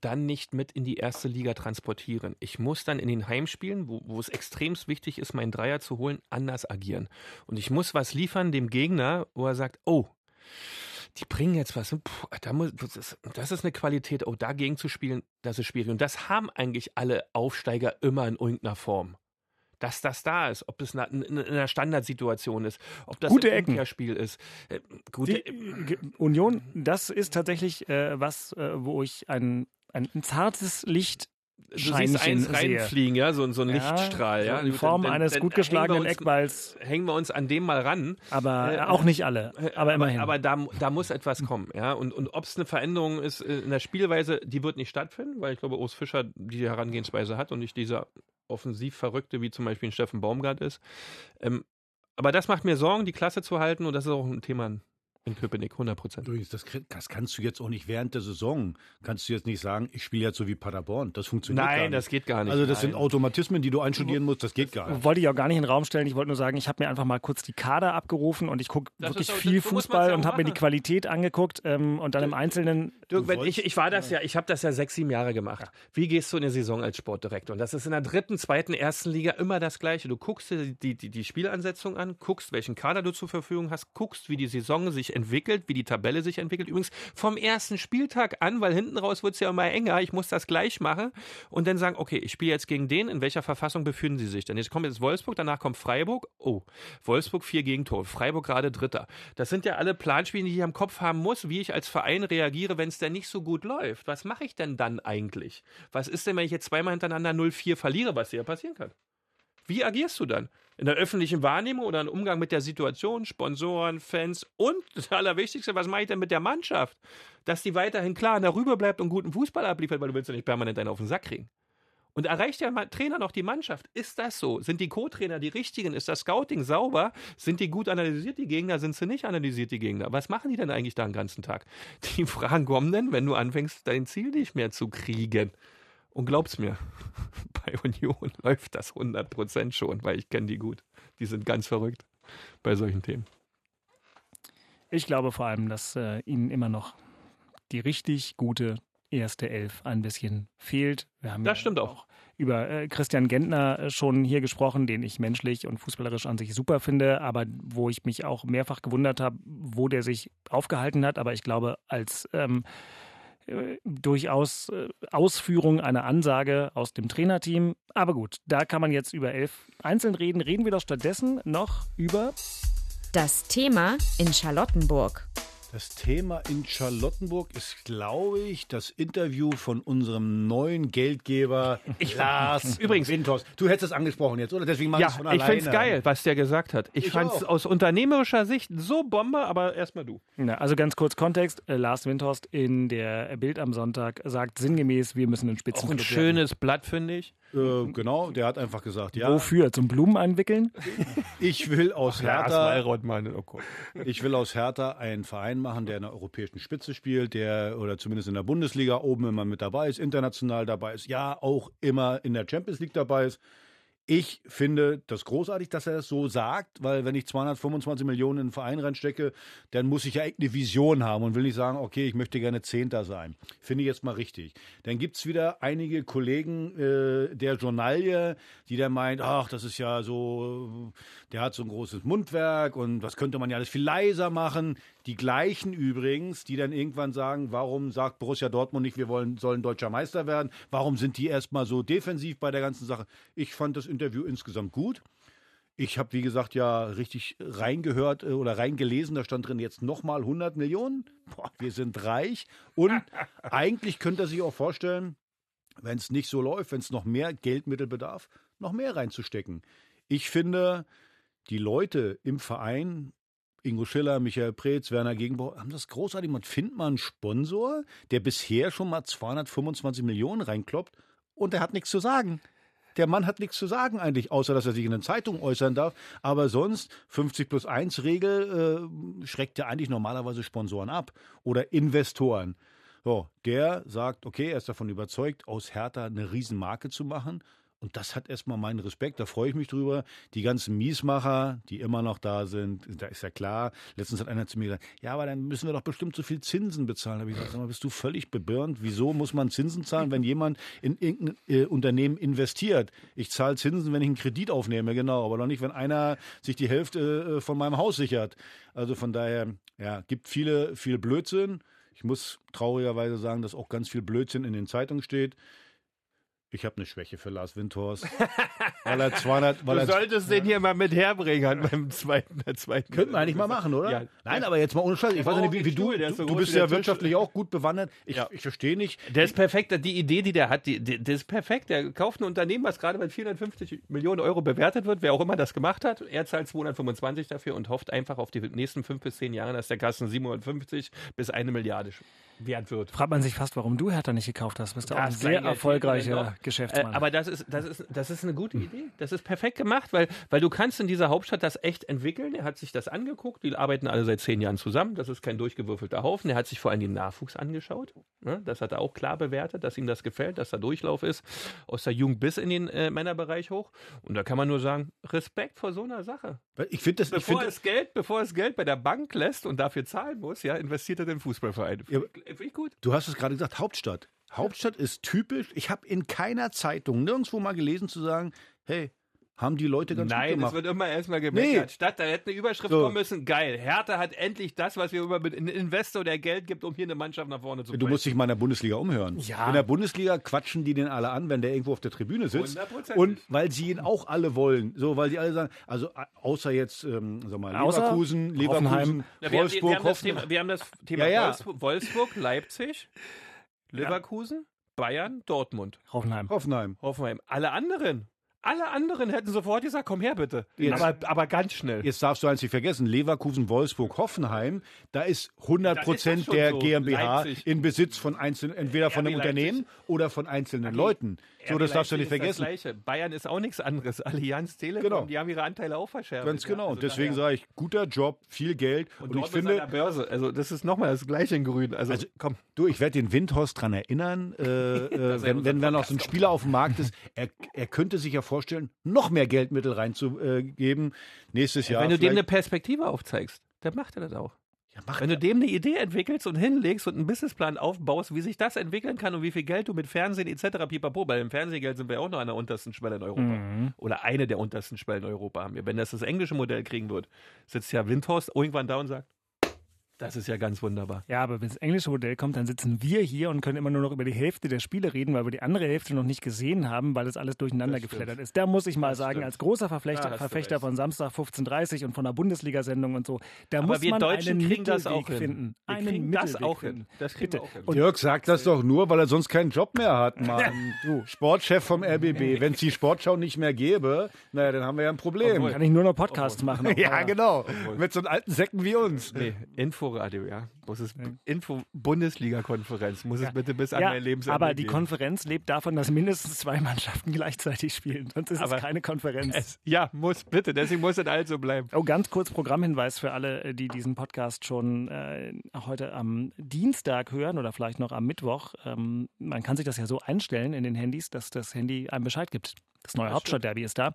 dann nicht mit in die erste Liga transportieren. Ich muss dann in den Heimspielen, wo, wo es extremst wichtig ist, meinen Dreier zu holen, anders agieren. Und ich muss was liefern dem Gegner, wo er sagt, oh, die bringen jetzt was. Puh, da muss, das, ist, das ist eine Qualität, oh, dagegen zu spielen, das ist schwierig. Und das haben eigentlich alle Aufsteiger immer in irgendeiner Form. Dass das da ist, ob das in in einer Standardsituation ist, ob das Gute ein. Umkehrspiel ist. Äh, Gute, Die, Ge- Union, das ist tatsächlich äh, was, äh, wo ich ein, ein zartes Licht du siehst eins reinfliegen, ja, so, so ein ja, Lichtstrahl, ja. In Form dann, eines dann, gut geschlagenen uns, Eckballs. Hängen wir uns an dem mal ran. Aber äh, auch nicht alle, aber immerhin. Aber, aber da, da muss etwas kommen, ja. Und, und ob es eine Veränderung ist in der Spielweise, die wird nicht stattfinden, weil ich glaube, Urs Fischer diese Herangehensweise hat und nicht dieser offensiv Verrückte, wie zum Beispiel ein Steffen Baumgart ist. Ähm, aber das macht mir Sorgen, die Klasse zu halten und das ist auch ein Thema in Köpenick, 100 Prozent. Übrigens, das, das, kannst du jetzt auch nicht während der Saison, kannst du jetzt nicht sagen, ich spiele jetzt so wie Paderborn. Das funktioniert Nein, gar nicht. das geht gar nicht. Also das Nein. sind Automatismen, die du einstudieren musst, das geht gar nicht. Wollte ich auch gar nicht in den Raum stellen. Ich wollte nur sagen, ich habe mir einfach mal kurz die Kader abgerufen und ich gucke wirklich auch, viel Fußball und habe mir die Qualität angeguckt ähm, und dann im Einzelnen. Dirk, ich, ich war das ja, ich habe das ja sechs, sieben Jahre gemacht. Wie gehst du in eine Saison als Sportdirektor? Und das ist in der dritten, zweiten, ersten Liga immer das Gleiche. Du guckst dir die, die, die Spielansetzung an, guckst, welchen Kader du zur Verfügung hast, guckst, wie die Saison sich entwickelt, wie die Tabelle sich entwickelt. Übrigens vom ersten Spieltag an, weil hinten raus wird es ja immer enger. Ich muss das gleich machen und dann sagen, okay, ich spiele jetzt gegen den. In welcher Verfassung befinden sie sich denn? Jetzt kommt jetzt Wolfsburg, danach kommt Freiburg. Oh, Wolfsburg vier Gegentore, Freiburg gerade Dritter. Das sind ja alle Planspiele, die ich am Kopf haben muss, wie ich als Verein reagiere, wenn es denn nicht so gut läuft. Was mache ich denn dann eigentlich? Was ist denn, wenn ich jetzt zweimal hintereinander 0-4 verliere, was hier passieren kann? Wie agierst du dann? In der öffentlichen Wahrnehmung oder im Umgang mit der Situation, Sponsoren, Fans und das Allerwichtigste, was mache ich denn mit der Mannschaft? Dass die weiterhin klar darüber bleibt und guten Fußball abliefert, weil du willst ja nicht permanent einen auf den Sack kriegen. Und erreicht der Trainer noch die Mannschaft? Ist das so? Sind die Co-Trainer die richtigen? Ist das Scouting sauber? Sind die gut analysiert, die Gegner? Sind sie nicht analysiert, die Gegner? Was machen die denn eigentlich da den ganzen Tag? Die Fragen kommen denn, wenn du anfängst, dein Ziel nicht mehr zu kriegen. Und glaub's mir, bei Union läuft das 100% schon, weil ich kenne die gut. Die sind ganz verrückt bei solchen Themen. Ich glaube vor allem, dass äh, ihnen immer noch die richtig gute erste Elf ein bisschen fehlt. Wir haben das ja stimmt auch. Über äh, Christian Gentner äh, schon hier gesprochen, den ich menschlich und fußballerisch an sich super finde, aber wo ich mich auch mehrfach gewundert habe, wo der sich aufgehalten hat. Aber ich glaube, als ähm, äh, durchaus äh, Ausführung einer Ansage aus dem Trainerteam. Aber gut, da kann man jetzt über elf einzeln reden. Reden wir doch stattdessen noch über das Thema in Charlottenburg. Das Thema in Charlottenburg ist, glaube ich, das Interview von unserem neuen Geldgeber ich Lars übrigens Windhorst. Du hättest es angesprochen jetzt, oder? Deswegen ja, es von alleine. Ich finde es geil, was der gesagt hat. Ich, ich fand es aus unternehmerischer Sicht so Bombe, aber erstmal du. Ja, also ganz kurz Kontext. Äh, Lars Windhorst in der Bild am Sonntag sagt sinngemäß, wir müssen einen Spitzen. Auch ein schönes Blatt, finde ich. Äh, genau, der hat einfach gesagt, ja. Wofür? Zum Blumen einwickeln? Ich will aus Hertha. Oh ich will aus Hertha einen Verein machen, der in der europäischen Spitze spielt, der oder zumindest in der Bundesliga oben immer mit dabei ist, international dabei ist, ja, auch immer in der Champions League dabei ist. Ich finde das großartig, dass er das so sagt, weil wenn ich 225 Millionen in einen Verein reinstecke, dann muss ich ja echt eine Vision haben und will nicht sagen, okay, ich möchte gerne Zehnter sein. Finde ich jetzt mal richtig. Dann gibt es wieder einige Kollegen äh, der Journalie, die dann meint, ach, das ist ja so, der hat so ein großes Mundwerk und was könnte man ja alles viel leiser machen. Die gleichen übrigens, die dann irgendwann sagen, warum sagt Borussia Dortmund nicht, wir wollen, sollen deutscher Meister werden? Warum sind die erstmal so defensiv bei der ganzen Sache? Ich fand das Interview insgesamt gut. Ich habe, wie gesagt, ja richtig reingehört äh, oder reingelesen. Da stand drin jetzt nochmal 100 Millionen. Boah, wir sind reich. Und eigentlich könnte er sich auch vorstellen, wenn es nicht so läuft, wenn es noch mehr Geldmittel bedarf, noch mehr reinzustecken. Ich finde, die Leute im Verein Ingo Schiller, Michael Preetz, Werner Gegenbauer haben das großartig gemacht. Findet man einen Sponsor, der bisher schon mal 225 Millionen reinkloppt und der hat nichts zu sagen. Der Mann hat nichts zu sagen eigentlich, außer dass er sich in den Zeitungen äußern darf. Aber sonst, 50 plus 1 Regel äh, schreckt ja eigentlich normalerweise Sponsoren ab oder Investoren. So, der sagt, okay, er ist davon überzeugt, aus Hertha eine Riesenmarke zu machen. Und das hat erstmal meinen Respekt, da freue ich mich drüber. Die ganzen Miesmacher, die immer noch da sind, da ist ja klar. Letztens hat einer zu mir gesagt, ja, aber dann müssen wir doch bestimmt so viel Zinsen bezahlen. Da habe ich gesagt, sag mal, bist du völlig bebirnt? Wieso muss man Zinsen zahlen, wenn jemand in irgendein äh, Unternehmen investiert? Ich zahle Zinsen, wenn ich einen Kredit aufnehme, genau, aber doch nicht, wenn einer sich die Hälfte äh, von meinem Haus sichert. Also von daher, ja, gibt viele, viel Blödsinn. Ich muss traurigerweise sagen, dass auch ganz viel Blödsinn in den Zeitungen steht. Ich habe eine Schwäche für Lars Windhorst. weil er 200, weil Du er solltest den hier mal mit herbringen beim zweiten, der zweiten. Könnten wir eigentlich mal machen, oder? Ja. Nein, aber jetzt mal ohne Scheiß. Ich weiß nicht, wie, wie du, ist so du, du bist ja Tisch. wirtschaftlich auch gut bewandert. Ich, Ja. ich verstehe nicht. Der ist perfekt. Die Idee, die der hat, die, die, das ist perfekt. Der kauft ein Unternehmen, was gerade bei 450 Millionen Euro bewertet wird, wer auch immer das gemacht hat. Er zahlt 225 dafür und hofft einfach auf die nächsten fünf bis zehn Jahre, dass der Kasten 750 bis eine Milliarde wert wird. Fragt man sich fast, warum du Hertha nicht gekauft hast. Bist du auch ein Das sehr erfolgreicher noch. Geschäftsmann. Äh, aber das ist, das, ist, das ist eine gute Idee. Das ist perfekt gemacht, weil, weil du kannst in dieser Hauptstadt das echt entwickeln. Er hat sich das angeguckt. Die arbeiten alle seit zehn Jahren zusammen. Das ist kein durchgewürfelter Haufen. Er hat sich vor allem den Nachwuchs angeschaut. Ne? Das hat er auch klar bewertet, dass ihm das gefällt, dass da Durchlauf ist. Aus der Jugend bis in den äh, Männerbereich hoch. Und da kann man nur sagen, Respekt vor so einer Sache. Ich finde das, ich Bevor finde es Geld, bevor es Geld bei der Bank lässt und dafür zahlen muss, ja, investiert er in den Fußballverein. Ja, Finde ich gut. Du hast es gerade gesagt, Hauptstadt. Hauptstadt ist typisch. Ich habe in keiner Zeitung nirgendwo mal gelesen zu sagen, hey, haben die Leute ganz gut Nein, es gemacht. wird immer erstmal gemeckert. Nee. Statt, da hätte eine Überschrift So. kommen müssen, geil, Hertha hat endlich das, was wir über mit einem Investor, der Geld gibt, um hier eine Mannschaft nach vorne zu bringen. Du musst dich mal in der Bundesliga umhören. Ja. In der Bundesliga quatschen die den alle an, wenn der irgendwo auf der Tribüne sitzt. Hundertprozentig. Und weil sie ihn auch alle wollen. So, weil sie alle sagen, also außer jetzt, ähm, sag mal, Außer Leverkusen, Leverkusen, Hoffenheim. Ja, wir, haben, wir, Wolfsburg, haben das Hoffenheim. Thema, wir haben das Thema Ja, ja. Wolfsburg, Wolfsburg, Leipzig, Leverkusen, Bayern, Dortmund, Hoffenheim. Hoffenheim. Hoffenheim. Alle anderen, alle anderen hätten sofort gesagt, komm her bitte. Jetzt- aber, aber ganz schnell. Jetzt darfst du eins nicht vergessen, Leverkusen, Wolfsburg, Hoffenheim, da ist 100 Da ist Prozent der so. GmbH Leipzig. in Besitz von einzelnen, entweder von RB einem Unternehmen oder von einzelnen Leuten. So, das darfst du nicht vergessen. Das Gleiche. Bayern ist auch nichts anderes. Allianz, Telekom, Genau. die haben ihre Anteile auch verschärft. Ganz genau. Ja, also Deswegen sage ich, guter Job, viel Geld. Und, ich Dortmund ist an finde, der Börse. Also das ist nochmal das Gleiche in Grün. Also, Also, komm. Du, ich werde den Windhorst dran erinnern, äh, äh, wenn, wenn, wenn noch so ein Spieler auf dem Markt ist. Er, er könnte sich ja vorstellen, noch mehr Geldmittel reinzugeben. Nächstes Jahr. Wenn du dem eine Perspektive aufzeigst, dann macht er das auch. Ja, mach Wenn du dem eine Idee entwickelst und hinlegst und einen Businessplan aufbaust, wie sich das entwickeln kann und wie viel Geld du mit Fernsehen etc. pipapo, bei dem Fernsehgeld sind wir auch noch an der untersten Schwelle in Europa. Mhm. Oder eine der untersten Schwellen in Europa haben wir. Wenn das das englische Modell kriegen wird, sitzt ja Windhorst irgendwann da und sagt, das ist ja ganz wunderbar. Ja, aber wenn das englische Modell kommt, dann sitzen wir hier und können immer nur noch über die Hälfte der Spiele reden, weil wir die andere Hälfte noch nicht gesehen haben, weil das alles durcheinander Das stimmt. geflattert ist. Da muss ich mal Das sagen, stimmt. als großer Da Verfechter, von Samstag 15.30 und von der Bundesliga-Sendung und so, da Aber muss wir man Deutschen einen kriegen das auch hin. finden. Wir einen kriegen das Mittelweg auch hin. finden. Das kriegen Bitte. wir auch hin. Und Jörg sagt das doch nur, weil er sonst keinen Job mehr hat, Mann. du, Sportchef vom RBB. Wenn es die Sportschau nicht mehr gäbe, naja, dann haben wir ja ein Problem. kann ich nur noch Podcasts machen. auf ja, genau. Mit so alten Säcken wie uns. Nee, Inforadio, ja. Muss es Info-Bundesliga-Konferenz, muss es bitte bis an Ja, mein Lebensende aber die geben. Konferenz lebt davon, dass mindestens zwei Mannschaften gleichzeitig spielen. Sonst ist Aber es keine Konferenz. Es, ja, muss, bitte. Deswegen muss es also bleiben. Oh, ganz kurz Programmhinweis für alle, äh, die diesen Podcast schon äh, heute am Dienstag hören oder vielleicht noch am Mittwoch. Ähm, man kann sich das ja so einstellen in den Handys, dass das Handy einem Bescheid gibt. Das neue Hauptstadtderby ist da.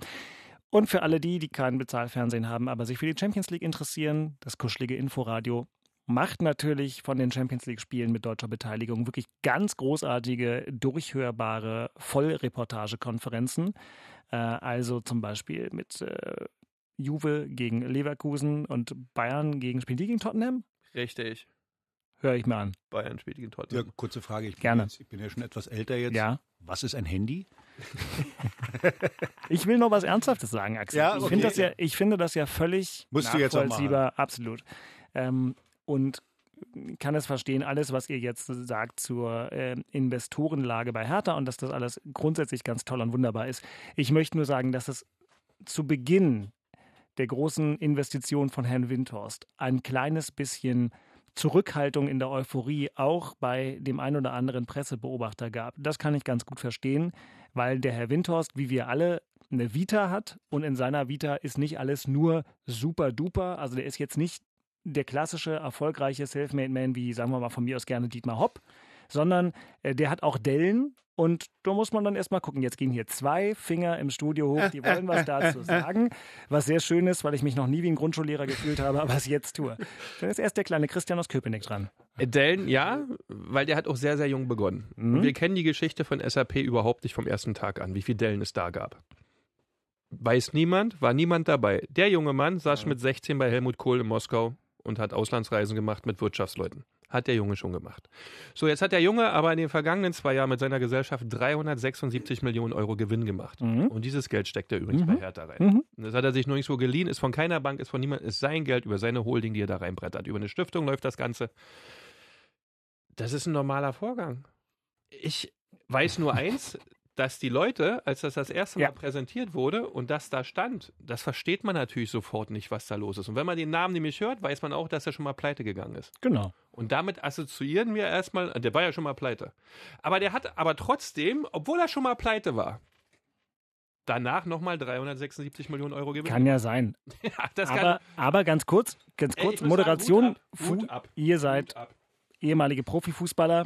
Und für alle die, die kein Bezahlfernsehen haben, aber sich für die Champions League interessieren, das kuschelige Inforadio macht natürlich von den Champions League-Spielen mit deutscher Beteiligung wirklich ganz großartige, durchhörbare Vollreportagekonferenzen. Äh, also zum Beispiel mit äh, Juve gegen Leverkusen und Bayern gegen spielen die gegen Tottenham? Richtig. Höre ich mir an. Bayern spielt gegen Ja, Tottenham. kurze Frage. Ich bin, Gerne. Jetzt, ich bin ja schon etwas älter jetzt. Ja. Was ist ein Handy? Ich will noch was Ernsthaftes sagen, Axel. Ja, ich, okay. finde das ja, ich finde das ja völlig Musst du jetzt auch nachvollziehbar, absolut. Ähm, und kann es verstehen, alles, was ihr jetzt sagt zur äh, Investorenlage bei Hertha und dass das alles grundsätzlich ganz toll und wunderbar ist. Ich möchte nur sagen, dass es zu Beginn der großen Investition von Herrn Windhorst ein kleines bisschen Zurückhaltung in der Euphorie auch bei dem ein oder anderen Pressebeobachter gab. Das kann ich ganz gut verstehen, weil der Herr Windhorst, wie wir alle, eine Vita hat und in seiner Vita ist nicht alles nur super duper. Also der ist jetzt nicht der klassische erfolgreiche Selfmade Man wie, sagen wir mal von mir aus gerne Dietmar Hopp, sondern äh, der hat auch Dellen und da muss man dann erstmal gucken. Jetzt gehen hier zwei Finger im Studio hoch, die wollen was dazu sagen. Was sehr schön ist, weil ich mich noch nie wie ein Grundschullehrer gefühlt habe, aber es jetzt tue. Dann ist erst der kleine Christian aus Köpenick dran. Dellen, ja, weil der hat auch sehr, sehr jung begonnen. Mhm. Und wir kennen die Geschichte von SAP überhaupt nicht vom ersten Tag an, wie viel Dellen es da gab. Weiß niemand, war niemand dabei. Der junge Mann saß mit 16 bei Helmut Kohl in Moskau und hat Auslandsreisen gemacht mit Wirtschaftsleuten. Hat der Junge schon gemacht. So, jetzt hat der Junge aber in den vergangenen zwei Jahren mit seiner Gesellschaft 376 Millionen Euro Gewinn gemacht. Mhm. Und dieses Geld steckt er übrigens Mhm. bei Hertha rein. Mhm. Das hat er sich nur nicht so geliehen, ist von keiner Bank, ist von niemandem, ist sein Geld über seine Holding, die er da reinbrettert. Über eine Stiftung läuft das Ganze. Das ist ein normaler Vorgang. Ich weiß nur eins, dass die Leute, als das das erste Mal Ja. präsentiert wurde und das da stand, das versteht man natürlich sofort nicht, was da los ist. Und wenn man den Namen nämlich hört, weiß man auch, dass er schon mal pleite gegangen ist. Genau. Und damit assoziieren wir erstmal, der war ja schon mal pleite. Aber der hat aber trotzdem, obwohl er schon mal pleite war, danach nochmal 376 Millionen Euro Gewinn. Kann ja sein. Ja, das kann, Aber, aber ganz kurz, ganz Ey, kurz, muss Moderation. sagen, ab, ab, Ihr seid ab. ehemalige Profifußballer.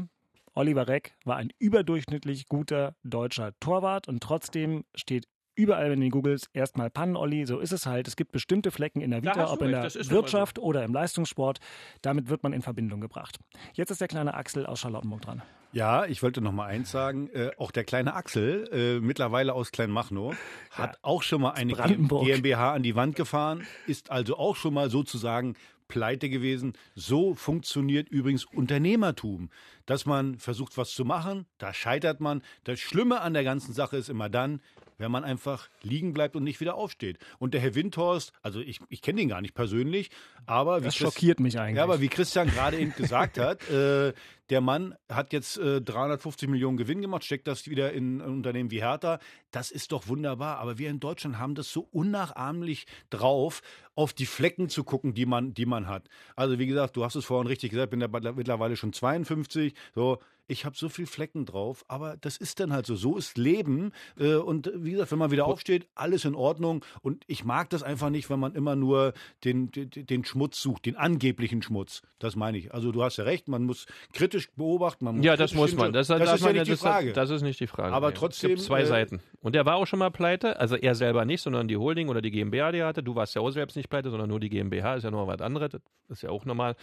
Oliver Reck war ein überdurchschnittlich guter deutscher Torwart und trotzdem steht überall, du ihn googelst, erstmal Pannen-Olli. So ist es halt. Es gibt bestimmte Flecken in der Vita, ob in der Wirtschaft oder im Leistungssport. Damit wird man in Verbindung gebracht. Jetzt ist der kleine Axel aus Charlottenburg dran. Ja, ich wollte noch mal eins sagen. Äh, auch der kleine Axel, äh, mittlerweile aus Kleinmachnow, hat auch schon mal eine. GmbH an die Wand gefahren, ist also auch schon mal sozusagen pleite gewesen. So funktioniert übrigens Unternehmertum. Dass man versucht, was zu machen, da scheitert man. Das Schlimme an der ganzen Sache ist immer dann, wenn man einfach liegen bleibt und nicht wieder aufsteht. Und der Herr Windhorst, also ich, ich kenne ihn gar nicht persönlich, aber wie Das Chris- schockiert mich eigentlich. ja, aber wie Christian gerade eben gesagt hat, äh, der Mann hat jetzt äh, 350 Millionen Gewinn gemacht, steckt das wieder in ein Unternehmen wie Hertha. Das ist doch wunderbar. Aber wir in Deutschland haben das so unnachahmlich drauf, auf die Flecken zu gucken, die man, die man hat. Also wie gesagt, du hast es vorhin richtig gesagt, bin ja mittlerweile schon 52. So, ich habe so viel Flecken drauf, aber das ist dann halt so. So ist Leben. Äh, und wie gesagt, wenn man wieder aufsteht, alles in Ordnung. Und ich mag das einfach nicht, wenn man immer nur den, den, den Schmutz sucht, den angeblichen Schmutz. Das meine ich. Also du hast ja recht, man muss kritisch beobachten. Man muss Ja, das muss man. Das, das ist ja nicht die das, Frage. Das ist nicht die Frage. Aber nee. trotzdem, Es gibt zwei äh, Seiten. Und der war auch schon mal pleite. Also er selber nicht, sondern die Holding oder die GmbH, die er hatte. Du warst ja auch selbst nicht pleite, sondern nur die GmbH. Ist ja noch was anderes. Das ist ja auch nochmal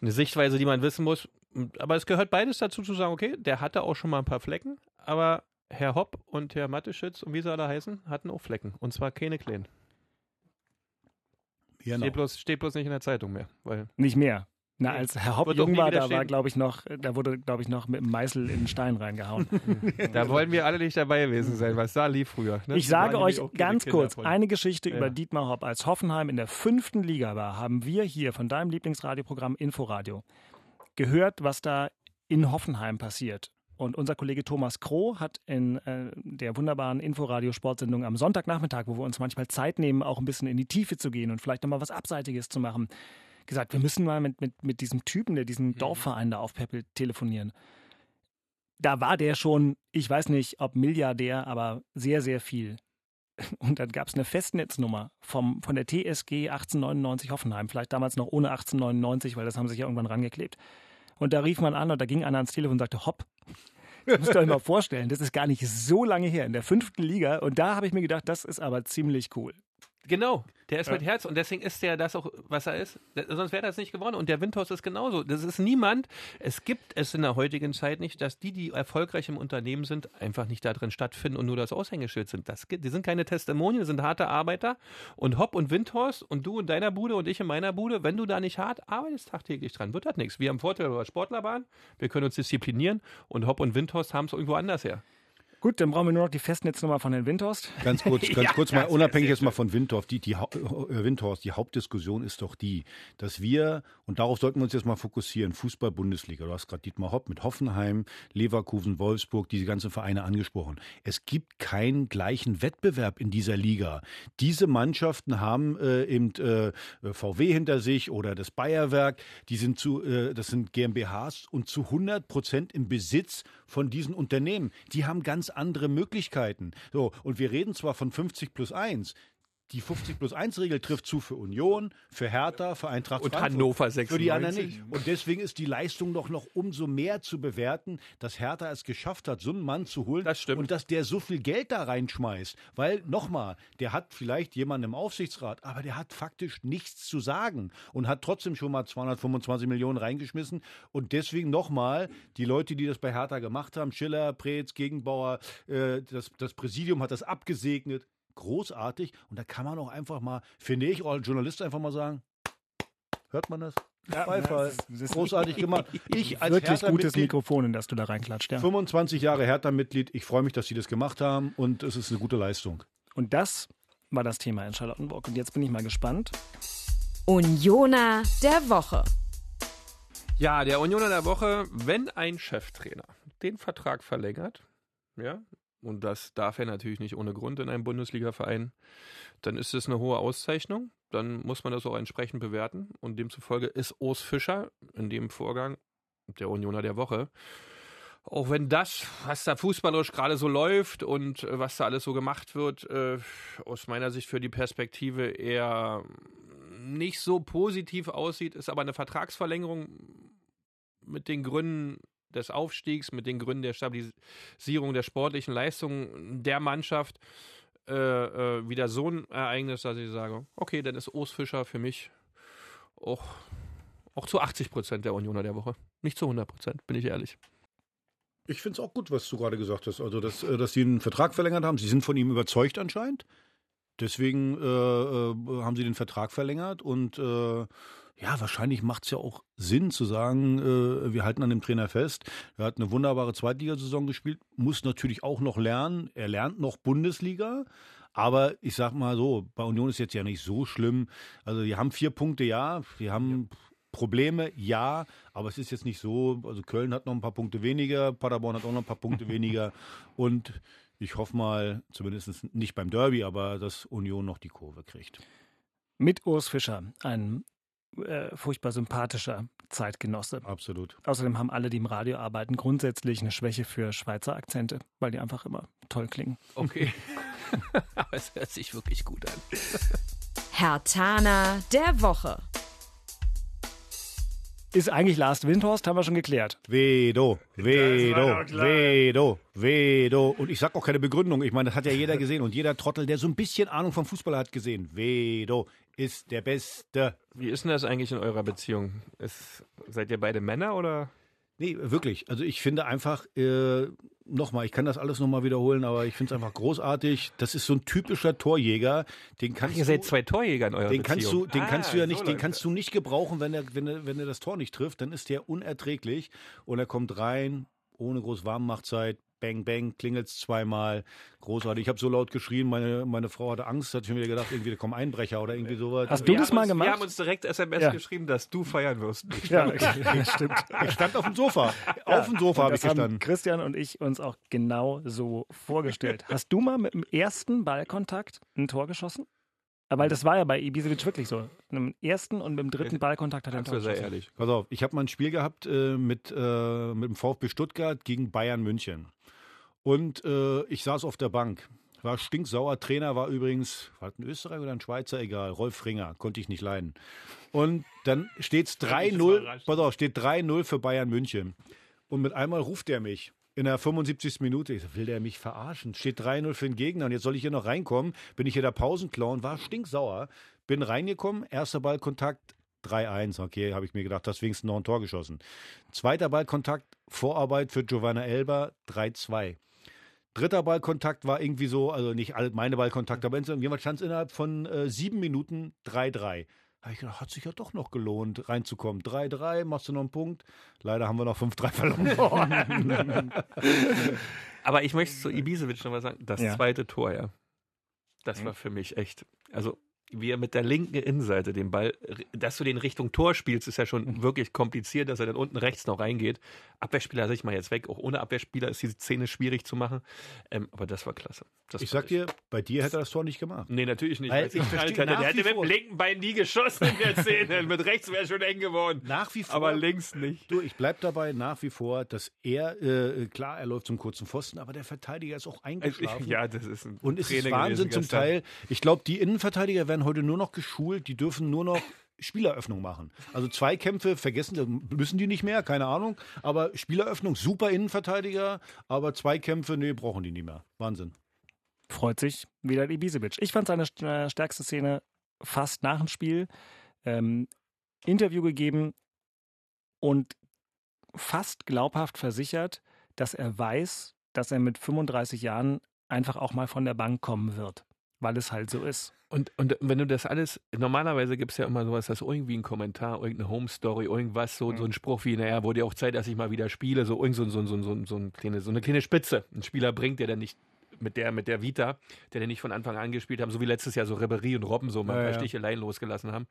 eine Sichtweise, die man wissen muss. Aber es gehört beides dazu zu sagen, okay, der hatte auch schon mal ein paar Flecken, aber Herr Hopp und Herr Matteschitz und wie sie alle heißen, hatten auch Flecken. Und zwar keine kleinen. Genau. Steht, bloß, steht bloß nicht in der Zeitung mehr. Weil Nicht mehr. Na, als Herr Hopp jung war, da war, glaube ich, noch, da wurde, glaube ich, noch mit dem Meißel in den Stein reingehauen. da wollen wir alle nicht dabei gewesen sein, was da lief früher. Ne? Ich sage euch ganz kurz von. eine Geschichte Ja. über Dietmar Hopp. Als Hoffenheim in der fünften Liga war, haben wir hier von deinem Lieblingsradioprogramm Inforadio gehört, was da in Hoffenheim passiert. Und unser Kollege Thomas Kroh hat in äh, der wunderbaren Inforadio-Sportsendung am Sonntagnachmittag, wo wir uns manchmal Zeit nehmen, auch ein bisschen in die Tiefe zu gehen und vielleicht nochmal was Abseitiges zu machen, gesagt, wir müssen mal mit, mit, mit diesem Typen, der diesen Dorfverein da aufpeppelt, telefonieren. Da war der schon, ich weiß nicht, ob Milliardär, aber sehr, sehr viel. Und dann gab es eine Festnetznummer vom, von der TSG 1899 Hoffenheim, vielleicht damals noch ohne 1899, weil das haben sich ja irgendwann rangeklebt. Und da rief man an und da ging einer ans Telefon und sagte, hopp, das müsst ihr euch mal vorstellen, das ist gar nicht so lange her, in der fünften Liga. Und da habe ich mir gedacht, das ist aber ziemlich cool. Genau, der ist Ja. mit Herz und deswegen ist der das auch, was er ist. Sonst wäre das nicht gewonnen. Und der Windhaus ist genauso. Das ist niemand. Es gibt es in der heutigen Zeit nicht, dass die, die erfolgreich im Unternehmen sind, einfach nicht da drin stattfinden und nur das Aushängeschild sind. Das, die sind keine Testimonien, das sind harte Arbeiter. Und Hopp und Windhorst und du in deiner Bude und ich in meiner Bude, wenn du da nicht hart arbeitest tagtäglich dran, wird das nichts. Wir haben Vorteil über Sportlerbahn, wir können uns disziplinieren und Hopp und Windhorst haben es irgendwo anders her. Gut, dann brauchen wir nur noch die Festnetznummer von Herrn Windhorst. Ganz kurz, ganz Ja, kurz mal, unabhängig jetzt mal von Windhorst, die, die, äh, Windhorst, die Hauptdiskussion ist doch die, dass wir, und darauf sollten wir uns jetzt mal fokussieren, Fußball-Bundesliga, du hast gerade Dietmar Hopp mit Hoffenheim, Leverkusen, Wolfsburg, diese ganzen Vereine angesprochen. Es gibt keinen gleichen Wettbewerb in dieser Liga. Diese Mannschaften haben äh, eben äh, VW hinter sich oder das Bayerwerk, die sind zu, äh, das sind GmbHs und zu 100 Prozent im Besitz von diesen Unternehmen. Die haben ganz andere Möglichkeiten. So, und wir reden zwar von 50 plus 1. Die 50 plus 1 Regel trifft zu für Union, für Hertha, für Eintracht Und Frankfurt. Hannover Für die anderen 96. nicht. Und deswegen ist die Leistung doch noch umso mehr zu bewerten, dass Hertha es geschafft hat, so einen Mann zu holen. Das stimmt. Und dass der so viel Geld da reinschmeißt. Weil, nochmal, der hat vielleicht jemanden im Aufsichtsrat, aber der hat faktisch nichts zu sagen und hat trotzdem schon mal 225 Millionen reingeschmissen. Und deswegen nochmal, die Leute, die das bei Hertha gemacht haben, Schiller, Preetz, Gegenbauer, äh, das, das Präsidium hat das abgesegnet. Großartig. Und da kann man auch einfach mal, finde ich, auch als Journalist einfach mal sagen, hört man das? Beifall. das ist- Großartig gemacht. Ich als Wirklich gutes Mikrofon, in das du da reinklatscht, ja. 25 Jahre Hertha-Mitglied. Ich freue mich, dass sie das gemacht haben und es ist eine gute Leistung. Und das war das Thema in Charlottenburg. Und jetzt bin ich mal gespannt. Unioner der Woche. Ja, der Unioner der Woche, wenn ein Cheftrainer den Vertrag verlängert, ja, und das darf er natürlich nicht ohne Grund in einem Bundesligaverein, dann ist es eine hohe Auszeichnung. Dann muss man das auch entsprechend bewerten. Und demzufolge ist Urs Fischer in dem Vorgang der Unioner der Woche. Auch wenn das, was da fußballerisch gerade so läuft und äh, was da alles so gemacht wird, äh, aus meiner Sicht für die Perspektive eher nicht so positiv aussieht, ist aber eine Vertragsverlängerung mit den Gründen des Aufstiegs, mit den Gründen der Stabilisierung der sportlichen Leistungen der Mannschaft äh, äh, wieder so ein Ereignis, dass ich sage, okay, dann ist Urs Fischer für mich auch, auch zu 80 Prozent der Unioner der Woche. Nicht zu 100 Prozent, bin ich ehrlich. Ich finde es auch gut, was du gerade gesagt hast. Also, dass, äh, dass sie einen Vertrag verlängert haben. Sie sind von ihm überzeugt anscheinend. Deswegen äh, äh, haben sie den Vertrag verlängert und äh, ja, wahrscheinlich macht es ja auch Sinn zu sagen, äh, wir halten an dem Trainer fest. Er hat eine wunderbare Zweitligasaison gespielt, muss natürlich auch noch lernen. Er lernt noch Bundesliga. Aber ich sag mal so, bei Union ist jetzt ja nicht so schlimm. Also, die haben vier Punkte, ja. Die haben Probleme, ja. Aber es ist jetzt nicht so. Also, Köln hat noch ein paar Punkte weniger. Paderborn hat auch noch ein paar Punkte weniger. Und ich hoffe mal, zumindest nicht beim Derby, aber dass Union noch die Kurve kriegt. Mit Urs Fischer, ein äh, furchtbar sympathischer Zeitgenosse. Absolut. Außerdem haben alle, die im Radio arbeiten, grundsätzlich eine Schwäche für Schweizer Akzente, weil die einfach immer toll klingen. Okay. aber es hört sich wirklich gut an. Hertaner der Woche. Ist eigentlich Last Windhorst, haben wir schon geklärt. Vedo, Vedo. Vedo, Vedo. Und ich sag auch keine Begründung. Ich meine, das hat ja jeder gesehen. Und jeder Trottel, der so ein bisschen Ahnung vom Fußball hat, gesehen. Vedo ist der Beste. Wie ist denn das eigentlich in eurer Beziehung? Ist, seid ihr beide Männer oder? Nee, wirklich. Also ich finde einfach, äh, nochmal, ich kann das alles nochmal wiederholen, aber ich finde es einfach großartig. Das ist so ein typischer Torjäger. Den kannst Ihr du, seid zwei Torjäger in eurer den kannst du, Beziehung. den Ah, kannst du ja so nicht, den kannst du nicht gebrauchen, wenn er, wenn er, wenn er das Tor nicht trifft, dann ist der unerträglich und er kommt rein ohne groß Warmmachtzeit. Bang, bang, klingelt's zweimal. Großartig. Ich habe so laut geschrien, meine, meine Frau hatte Angst, hat schon wieder gedacht, irgendwie da kommen Einbrecher oder irgendwie sowas. Hast du Wir das mal uns, gemacht? Wir haben uns direkt SMS Ja. geschrieben, dass du feiern wirst. Ja, stimmt. Ich stand auf dem Sofa. auf dem Sofa Und habe ich gestanden. Christian und ich uns auch genau so vorgestellt. Hast du mal mit dem ersten Ballkontakt ein Tor geschossen? Weil das war ja bei Ibisevic wirklich so. Mit dem ersten und mit dem dritten Ballkontakt hat er ein Tor geschossen. ehrlich. Pass auf, ich habe mal ein Spiel gehabt äh, mit, äh, mit dem VfB Stuttgart gegen Bayern München. Und äh, ich saß auf der Bank. War stinksauer. Trainer war übrigens, war das ein Österreicher oder ein Schweizer? Egal. Rolf Ringer. Konnte ich nicht leiden. Und dann steht's 3-0. Pass auf, steht 3-0 für Bayern München. Und mit einmal ruft er mich. In der 75. Minute. Ich so, will der mich verarschen? Steht 3-0 für den Gegner und jetzt soll ich hier noch reinkommen. Bin ich hier der Pausenclown, war stinksauer. Bin reingekommen, erster Ballkontakt 3-1. Okay, habe ich mir gedacht, hast wenigstens noch ein Tor geschossen. Zweiter Ballkontakt, Vorarbeit für Giovanna Elber 3-2. Dritter Ballkontakt war irgendwie so, also nicht alle meine Ballkontakte, aber irgendjemand stand innerhalb von äh, sieben Minuten 3-3. Habe ich gedacht, hat sich ja doch noch gelohnt, reinzukommen. 3-3, machst du noch einen Punkt. Leider haben wir noch 5-3 verloren. Aber ich möchte zu Ibisevic noch mal sagen, das Ja. zweite Tor, ja. Das war für mich echt, also wie er mit der linken Innenseite den Ball, dass du den Richtung Tor spielst, ist ja schon wirklich kompliziert, dass er dann unten rechts noch reingeht. Abwehrspieler lasse ich mal jetzt weg. Auch ohne Abwehrspieler ist diese Szene schwierig zu machen. Ähm, aber das war klasse. Das ich sag dir, bei dir hätte er das Tor nicht gemacht. Nee, natürlich nicht. Weil ich verstehe nach der hätte mit dem linken Bein nie geschossen in der Szene. mit rechts wäre schon eng geworden. Nach wie vor. Aber links nicht. Du, ich bleib dabei nach wie vor, dass er, äh, klar, er läuft zum kurzen Pfosten, aber der Verteidiger ist auch eingeschlafen. Ja, das ist ein Und es ist Wahnsinn zum. Teil. Ich glaube, die Innenverteidiger werden heute nur noch geschult, die dürfen nur noch Spieleröffnung machen. Also Zweikämpfe vergessen, müssen die nicht mehr, keine Ahnung. Aber Spieleröffnung, super Innenverteidiger, aber Zweikämpfe, nee, brauchen die nicht mehr. Wahnsinn. Freut sich wieder Ibisevic. Ich fand seine äh, stärkste Szene fast nach dem Spiel. Ähm, Interview gegeben und fast glaubhaft versichert, dass er weiß, dass er mit 35 Jahren einfach auch mal von der Bank kommen wird. Weil es halt so ist. Und, und wenn du das alles, normalerweise gibt es ja immer sowas, dass irgendwie ein Kommentar, irgendeine Home Story, irgendwas, so, so ein Spruch wie, naja, wurde ja auch Zeit, dass ich mal wieder spiele, so irgend so, so, so, so, so, ein kleine, so eine kleine Spitze. Ein Spieler bringt, der dann nicht mit der, mit der Vita, der den nicht von Anfang an gespielt haben, so wie letztes Jahr so Ribery und Robben so mal Ja, ein paar ja. Sticheleien losgelassen haben.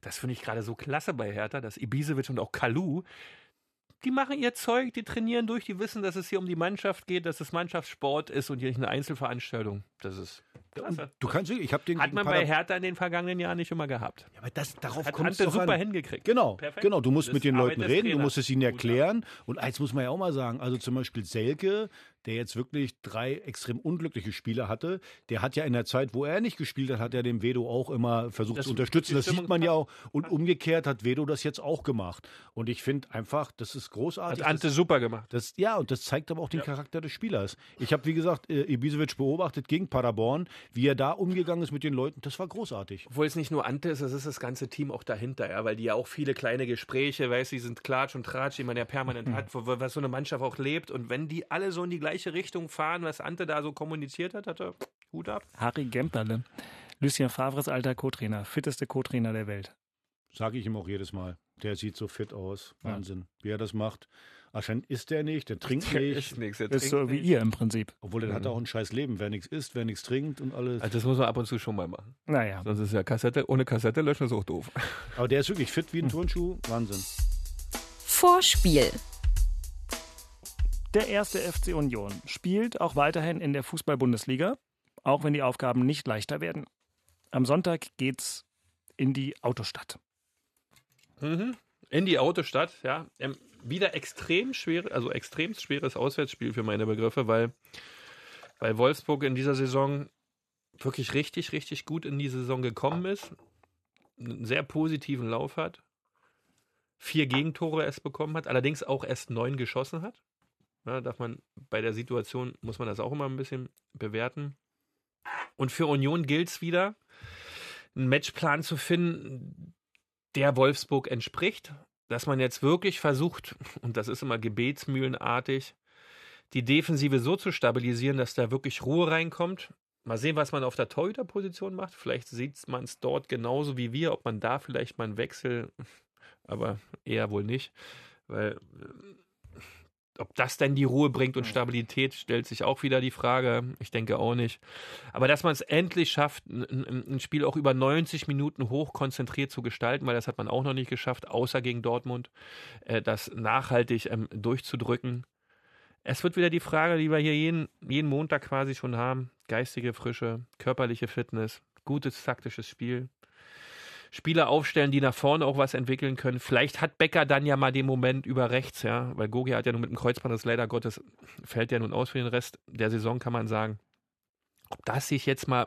Das finde ich gerade so klasse bei Hertha, dass Ibisevic und auch Kalu, die machen ihr Zeug, die trainieren durch, die wissen, dass es hier um die Mannschaft geht, dass es Mannschaftssport ist und hier nicht eine Einzelveranstaltung. Das ist klasse. Du kannst, ich habe den Hat man bei Hertha in den vergangenen Jahren nicht immer gehabt. Ja, aber das, darauf Hat kommt es super an. hingekriegt. Genau, Perfekt. genau. Du musst Das mit den Leuten reden, du Trainers. musst es ihnen erklären. Und eins muss man ja auch mal sagen, also zum Beispiel Selke, der jetzt wirklich drei extrem unglückliche Spiele hatte, der hat ja in der Zeit, wo er nicht gespielt hat, hat er dem Vedo auch immer versucht Das- zu unterstützen. Das sieht man ja auch. Und umgekehrt hat Vedo das jetzt auch gemacht. Und ich finde einfach, das ist großartig. Hat Ante das, super gemacht. das, ja, und das zeigt aber auch den Charakter des Spielers. Ich habe, wie gesagt, äh, Ibisevic beobachtet gegen Paderborn, wie er da umgegangen ist mit den Leuten. Das war großartig. Obwohl es nicht nur Ante ist, es ist das ganze Team auch dahinter, ja, weil die ja auch viele kleine Gespräche, weißt du, die sind Klatsch und Tratsch, die man ja permanent hat, wo, wo- was so eine Mannschaft auch lebt. Und wenn die alle so in die gleiche Richtung fahren, was Ante da so kommuniziert hat, hat er Hut ab. Harry Gemperle, Lucien Favres alter Co-Trainer, fitteste Co-Trainer der Welt. Sage ich ihm auch jedes Mal. Der sieht so fit aus. Wahnsinn, wie er das macht. Anscheinend isst der nicht, der trinkt nicht. Ist nichts. der Ist trinkt so wie nicht. ihr im Prinzip. Obwohl, der hat auch ein scheiß Leben. Wer nichts isst, wer nichts trinkt und alles. Also das muss man ab und zu schon mal machen. Naja, Sonst ist ja Kassette, ohne Kassette löschen ist auch doof. Aber der ist wirklich fit wie ein Turnschuh. Wahnsinn. Vorspiel. der erste FC Union spielt auch weiterhin in der Fußball-Bundesliga, auch wenn die Aufgaben nicht leichter werden. Am Sonntag geht's in die Autostadt. Mhm. In die Autostadt, ja. Ähm, wieder extrem schwer, also extrem schweres Auswärtsspiel für meine Begriffe, weil, weil Wolfsburg in dieser Saison wirklich richtig, richtig gut in die Saison gekommen ist, einen sehr positiven Lauf hat, vier Gegentore erst bekommen hat, allerdings auch erst neun geschossen hat. Ja, darf man bei der Situation, muss man das auch immer ein bisschen bewerten. Und für Union gilt es wieder, einen Matchplan zu finden, der Wolfsburg entspricht, dass man jetzt wirklich versucht, und das ist immer gebetsmühlenartig, die Defensive so zu stabilisieren, dass da wirklich Ruhe reinkommt. Mal sehen, was man auf der Torhüterposition macht. Vielleicht sieht man es dort genauso wie wir, ob man da vielleicht mal einen Wechsel, aber eher wohl nicht, weil äh, ob das denn die Ruhe bringt und Stabilität, stellt sich auch wieder die Frage. Ich denke auch nicht. Aber dass man es endlich schafft, ein, Spiel auch über 90 Minuten hoch konzentriert zu gestalten, weil das hat man auch noch nicht geschafft, außer gegen Dortmund, äh, das nachhaltig ähm, durchzudrücken. Es wird wieder die Frage, die wir hier jeden, jeden Montag quasi schon haben. Geistige Frische, körperliche Fitness, gutes taktisches Spiel. Spieler aufstellen, die nach vorne auch was entwickeln können. Vielleicht hat Becker dann ja mal den Moment über rechts, ja, weil Gogi hat ja nun mit dem Kreuzband, das leider Gottes fällt ja nun aus für den Rest der Saison, kann man sagen. Ob das sich jetzt mal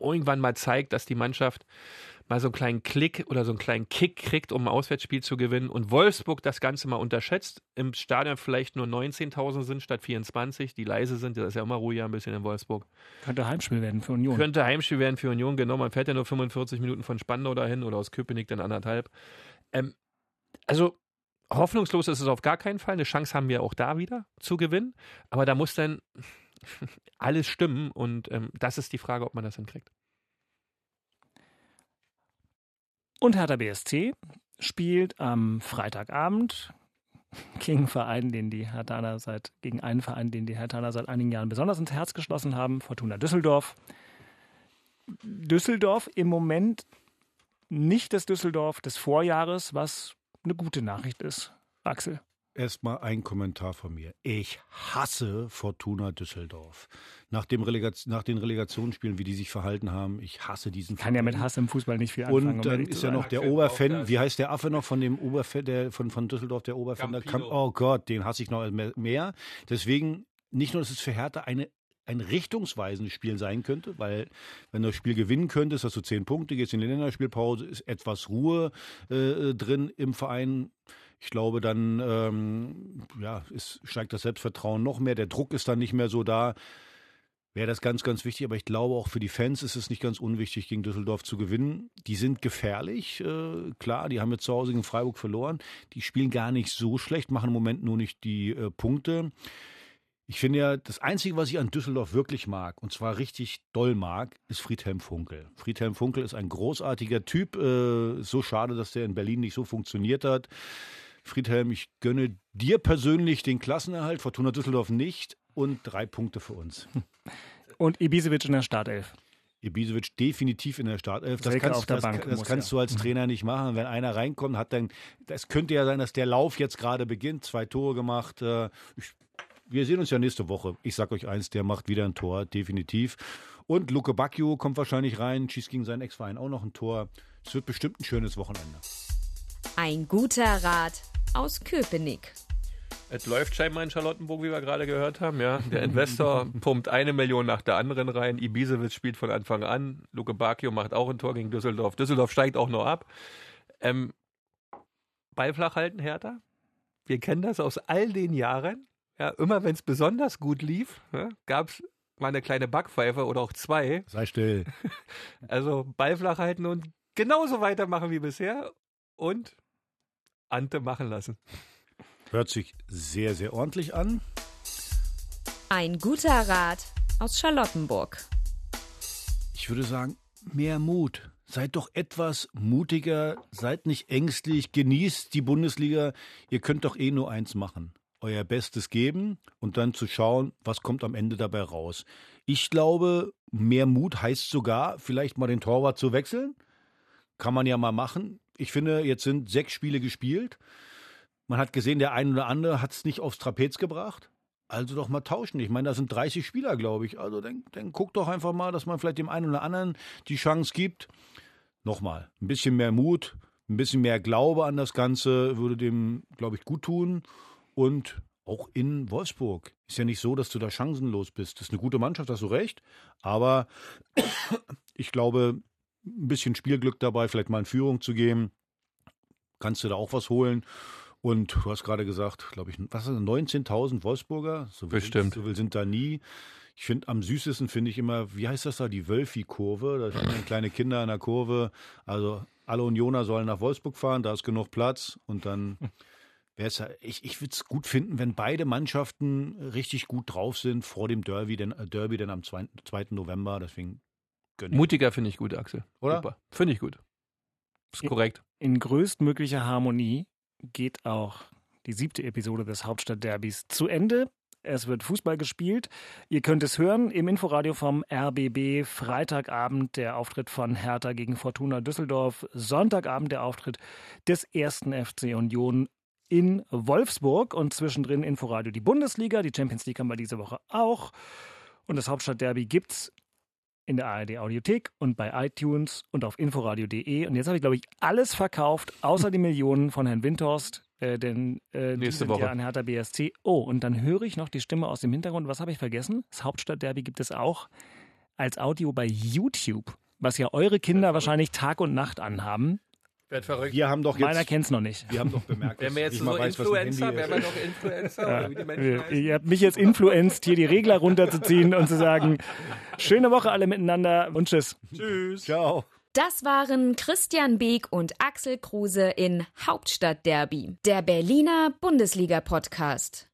irgendwann mal zeigt, dass die Mannschaft mal so einen kleinen Klick oder so einen kleinen Kick kriegt, um ein Auswärtsspiel zu gewinnen und Wolfsburg das Ganze mal unterschätzt, im Stadion vielleicht nur 19.000 sind statt 24, die leise sind, das ist ja immer ruhiger ein bisschen in Wolfsburg. Könnte Heimspiel werden für Union. Könnte Heimspiel werden für Union, genau. Man fährt ja nur 45 Minuten von Spandau dahin oder aus Köpenick dann anderthalb. Ähm, also hoffnungslos ist es auf gar keinen Fall. Eine Chance haben wir auch da wieder zu gewinnen. Aber da muss dann alles stimmen und ähm, das ist die Frage, ob man das hinkriegt. Und Hertha BSC spielt am Freitagabend gegen einen Verein, den die Herthaner seit, gegen einen Verein, den die Herthaner seit einigen Jahren besonders ins Herz geschlossen haben, Fortuna Düsseldorf. Düsseldorf im Moment nicht das Düsseldorf des Vorjahres, was eine gute Nachricht ist. Axel. Erstmal ein Kommentar von mir. Ich hasse Fortuna Düsseldorf. Nach, dem Relegation, nach den Relegationsspielen, wie die sich verhalten haben, ich hasse diesen Kann ja mit Verein. Hass im Fußball nicht viel anfangen. Und um dann zu ist ja noch der Oberfan, wie heißt der Affe noch von dem Oberfan, der von, von Düsseldorf, der Oberfan, oh Gott, den hasse ich noch mehr. Deswegen, nicht nur, dass es für Hertha eine ein richtungsweisendes Spiel sein könnte, weil wenn du das Spiel gewinnen könntest, hast du zehn Punkte, gehst in die Länderspielpause, ist etwas Ruhe äh, drin im Verein. Ich glaube, dann ähm, ja, ist, steigt das Selbstvertrauen noch mehr, der Druck ist dann nicht mehr so da. Wäre das ganz, ganz wichtig, aber ich glaube auch für die Fans ist es nicht ganz unwichtig, gegen Düsseldorf zu gewinnen. Die sind gefährlich, äh, klar, die haben jetzt zu Hause gegen Freiburg verloren. Die spielen gar nicht so schlecht, machen im Moment nur nicht die äh, Punkte. Ich finde ja, das Einzige, was ich an Düsseldorf wirklich mag, und zwar richtig doll mag, ist Friedhelm Funkel. Friedhelm Funkel ist ein großartiger Typ. Äh, so schade, dass der in Berlin nicht so funktioniert hat. Friedhelm, ich gönne dir persönlich den Klassenerhalt, Fortuna Düsseldorf nicht und drei Punkte für uns. Und Ibisevic in der Startelf. Ibisevic definitiv in der Startelf. Das, Selke kannst, auf der das, Bank das muss kannst ja. du als Trainer nicht machen. Wenn einer reinkommt, hat dann, das könnte ja sein, dass der Lauf jetzt gerade beginnt, zwei Tore gemacht. Äh, Ich, wir sehen uns ja nächste Woche. Ich sag euch eins, der macht wieder ein Tor, definitiv. Und Luke Bacchio kommt wahrscheinlich rein, schießt gegen seinen Ex-Verein auch noch ein Tor. Es wird bestimmt ein schönes Wochenende. Ein guter Rat aus Köpenick. Es läuft scheinbar in Charlottenburg, wie wir gerade gehört haben. Ja, der Investor pumpt eine Million nach der anderen rein. Ibisevic spielt von Anfang an. Luke Bacchio macht auch ein Tor gegen Düsseldorf. Düsseldorf steigt auch noch ab. Ähm, Ball flach halten, Hertha. Wir kennen das aus all den Jahren. Ja, immer wenn es besonders gut lief, ja, gab es mal eine kleine Backpfeife oder auch zwei. Sei still. Also Ball flach halten und genauso weitermachen wie bisher und Ante machen lassen. Hört sich sehr, sehr ordentlich an. Ein guter Rat aus Charlottenburg. Ich würde sagen, mehr Mut. Seid doch etwas mutiger, seid nicht ängstlich, genießt die Bundesliga. Ihr könnt doch eh nur eins machen. Euer Bestes geben und dann zu schauen, was kommt am Ende dabei raus. Ich glaube, mehr Mut heißt sogar, vielleicht mal den Torwart zu wechseln. Kann man ja mal machen. Ich finde, jetzt sind sechs Spiele gespielt. Man hat gesehen, der eine oder andere hat es nicht aufs Trapez gebracht. Also doch mal tauschen. Ich meine, da sind 30 Spieler, glaube ich. Also dann, dann guck doch einfach mal, dass man vielleicht dem einen oder anderen die Chance gibt. Nochmal, ein bisschen mehr Mut, ein bisschen mehr Glaube an das Ganze würde dem, glaube ich, gut tun. Und auch in Wolfsburg. Ist ja nicht so, dass du da chancenlos bist. Das ist eine gute Mannschaft, hast du recht. Aber ich glaube, ein bisschen Spielglück dabei, vielleicht mal in Führung zu gehen, kannst du da auch was holen. Und du hast gerade gesagt, glaube ich, was ist das, 19.000 Wolfsburger? So will, Bestimmt. So will sind da nie. Ich finde, am süßesten finde ich immer, wie heißt das da, die Wölfi-Kurve. Da stehen dann kleine Kinder in der Kurve. Also alle Unioner sollen nach Wolfsburg fahren, da ist genug Platz. Und dann wäre es ja, ich, ich würde es gut finden, wenn beide Mannschaften richtig gut drauf sind vor dem Derby, denn, äh, Derby dann am 2. 2. November. Deswegen gönne ich. Mutiger finde ich gut, Axel. Oder? Super. Finde ich gut. Ist korrekt. In größtmöglicher Harmonie geht auch die siebte Episode des Hauptstadtderbys zu Ende. Es wird Fußball gespielt. Ihr könnt es hören im Inforadio vom RBB. Freitagabend der Auftritt von Hertha gegen Fortuna Düsseldorf. Sonntagabend der Auftritt des ersten FC Union in Wolfsburg. Und zwischendrin Inforadio die Bundesliga. Die Champions League haben wir diese Woche auch. Und das Hauptstadtderby gibt's in der ARD Audiothek und bei iTunes und auf inforadio.de. Und jetzt habe ich, glaube ich, alles verkauft, außer die Millionen von Herrn Windhorst. Äh, denn äh, die Nächste sind Woche. ja an Hertha BSC. Oh, und dann höre ich noch die Stimme aus dem Hintergrund. Was habe ich vergessen? Das Hauptstadtderby gibt es auch als Audio bei YouTube, was ja eure Kinder wahrscheinlich Tag und Nacht anhaben. Werd verrückt. Wir haben doch Meiner jetzt, kennt es noch nicht. wir haben doch bemerkt, Wenn wir jetzt so weiß, Influencer, wären wir doch Influencer, oder wie die Menschen Ihr, habt mich jetzt influenzt, hier die Regler runterzuziehen und zu sagen, schöne Woche alle miteinander und tschüss. Ciao. Das waren Christian Beek und Axel Kruse in Hauptstadtderby, der Berliner Bundesliga-Podcast.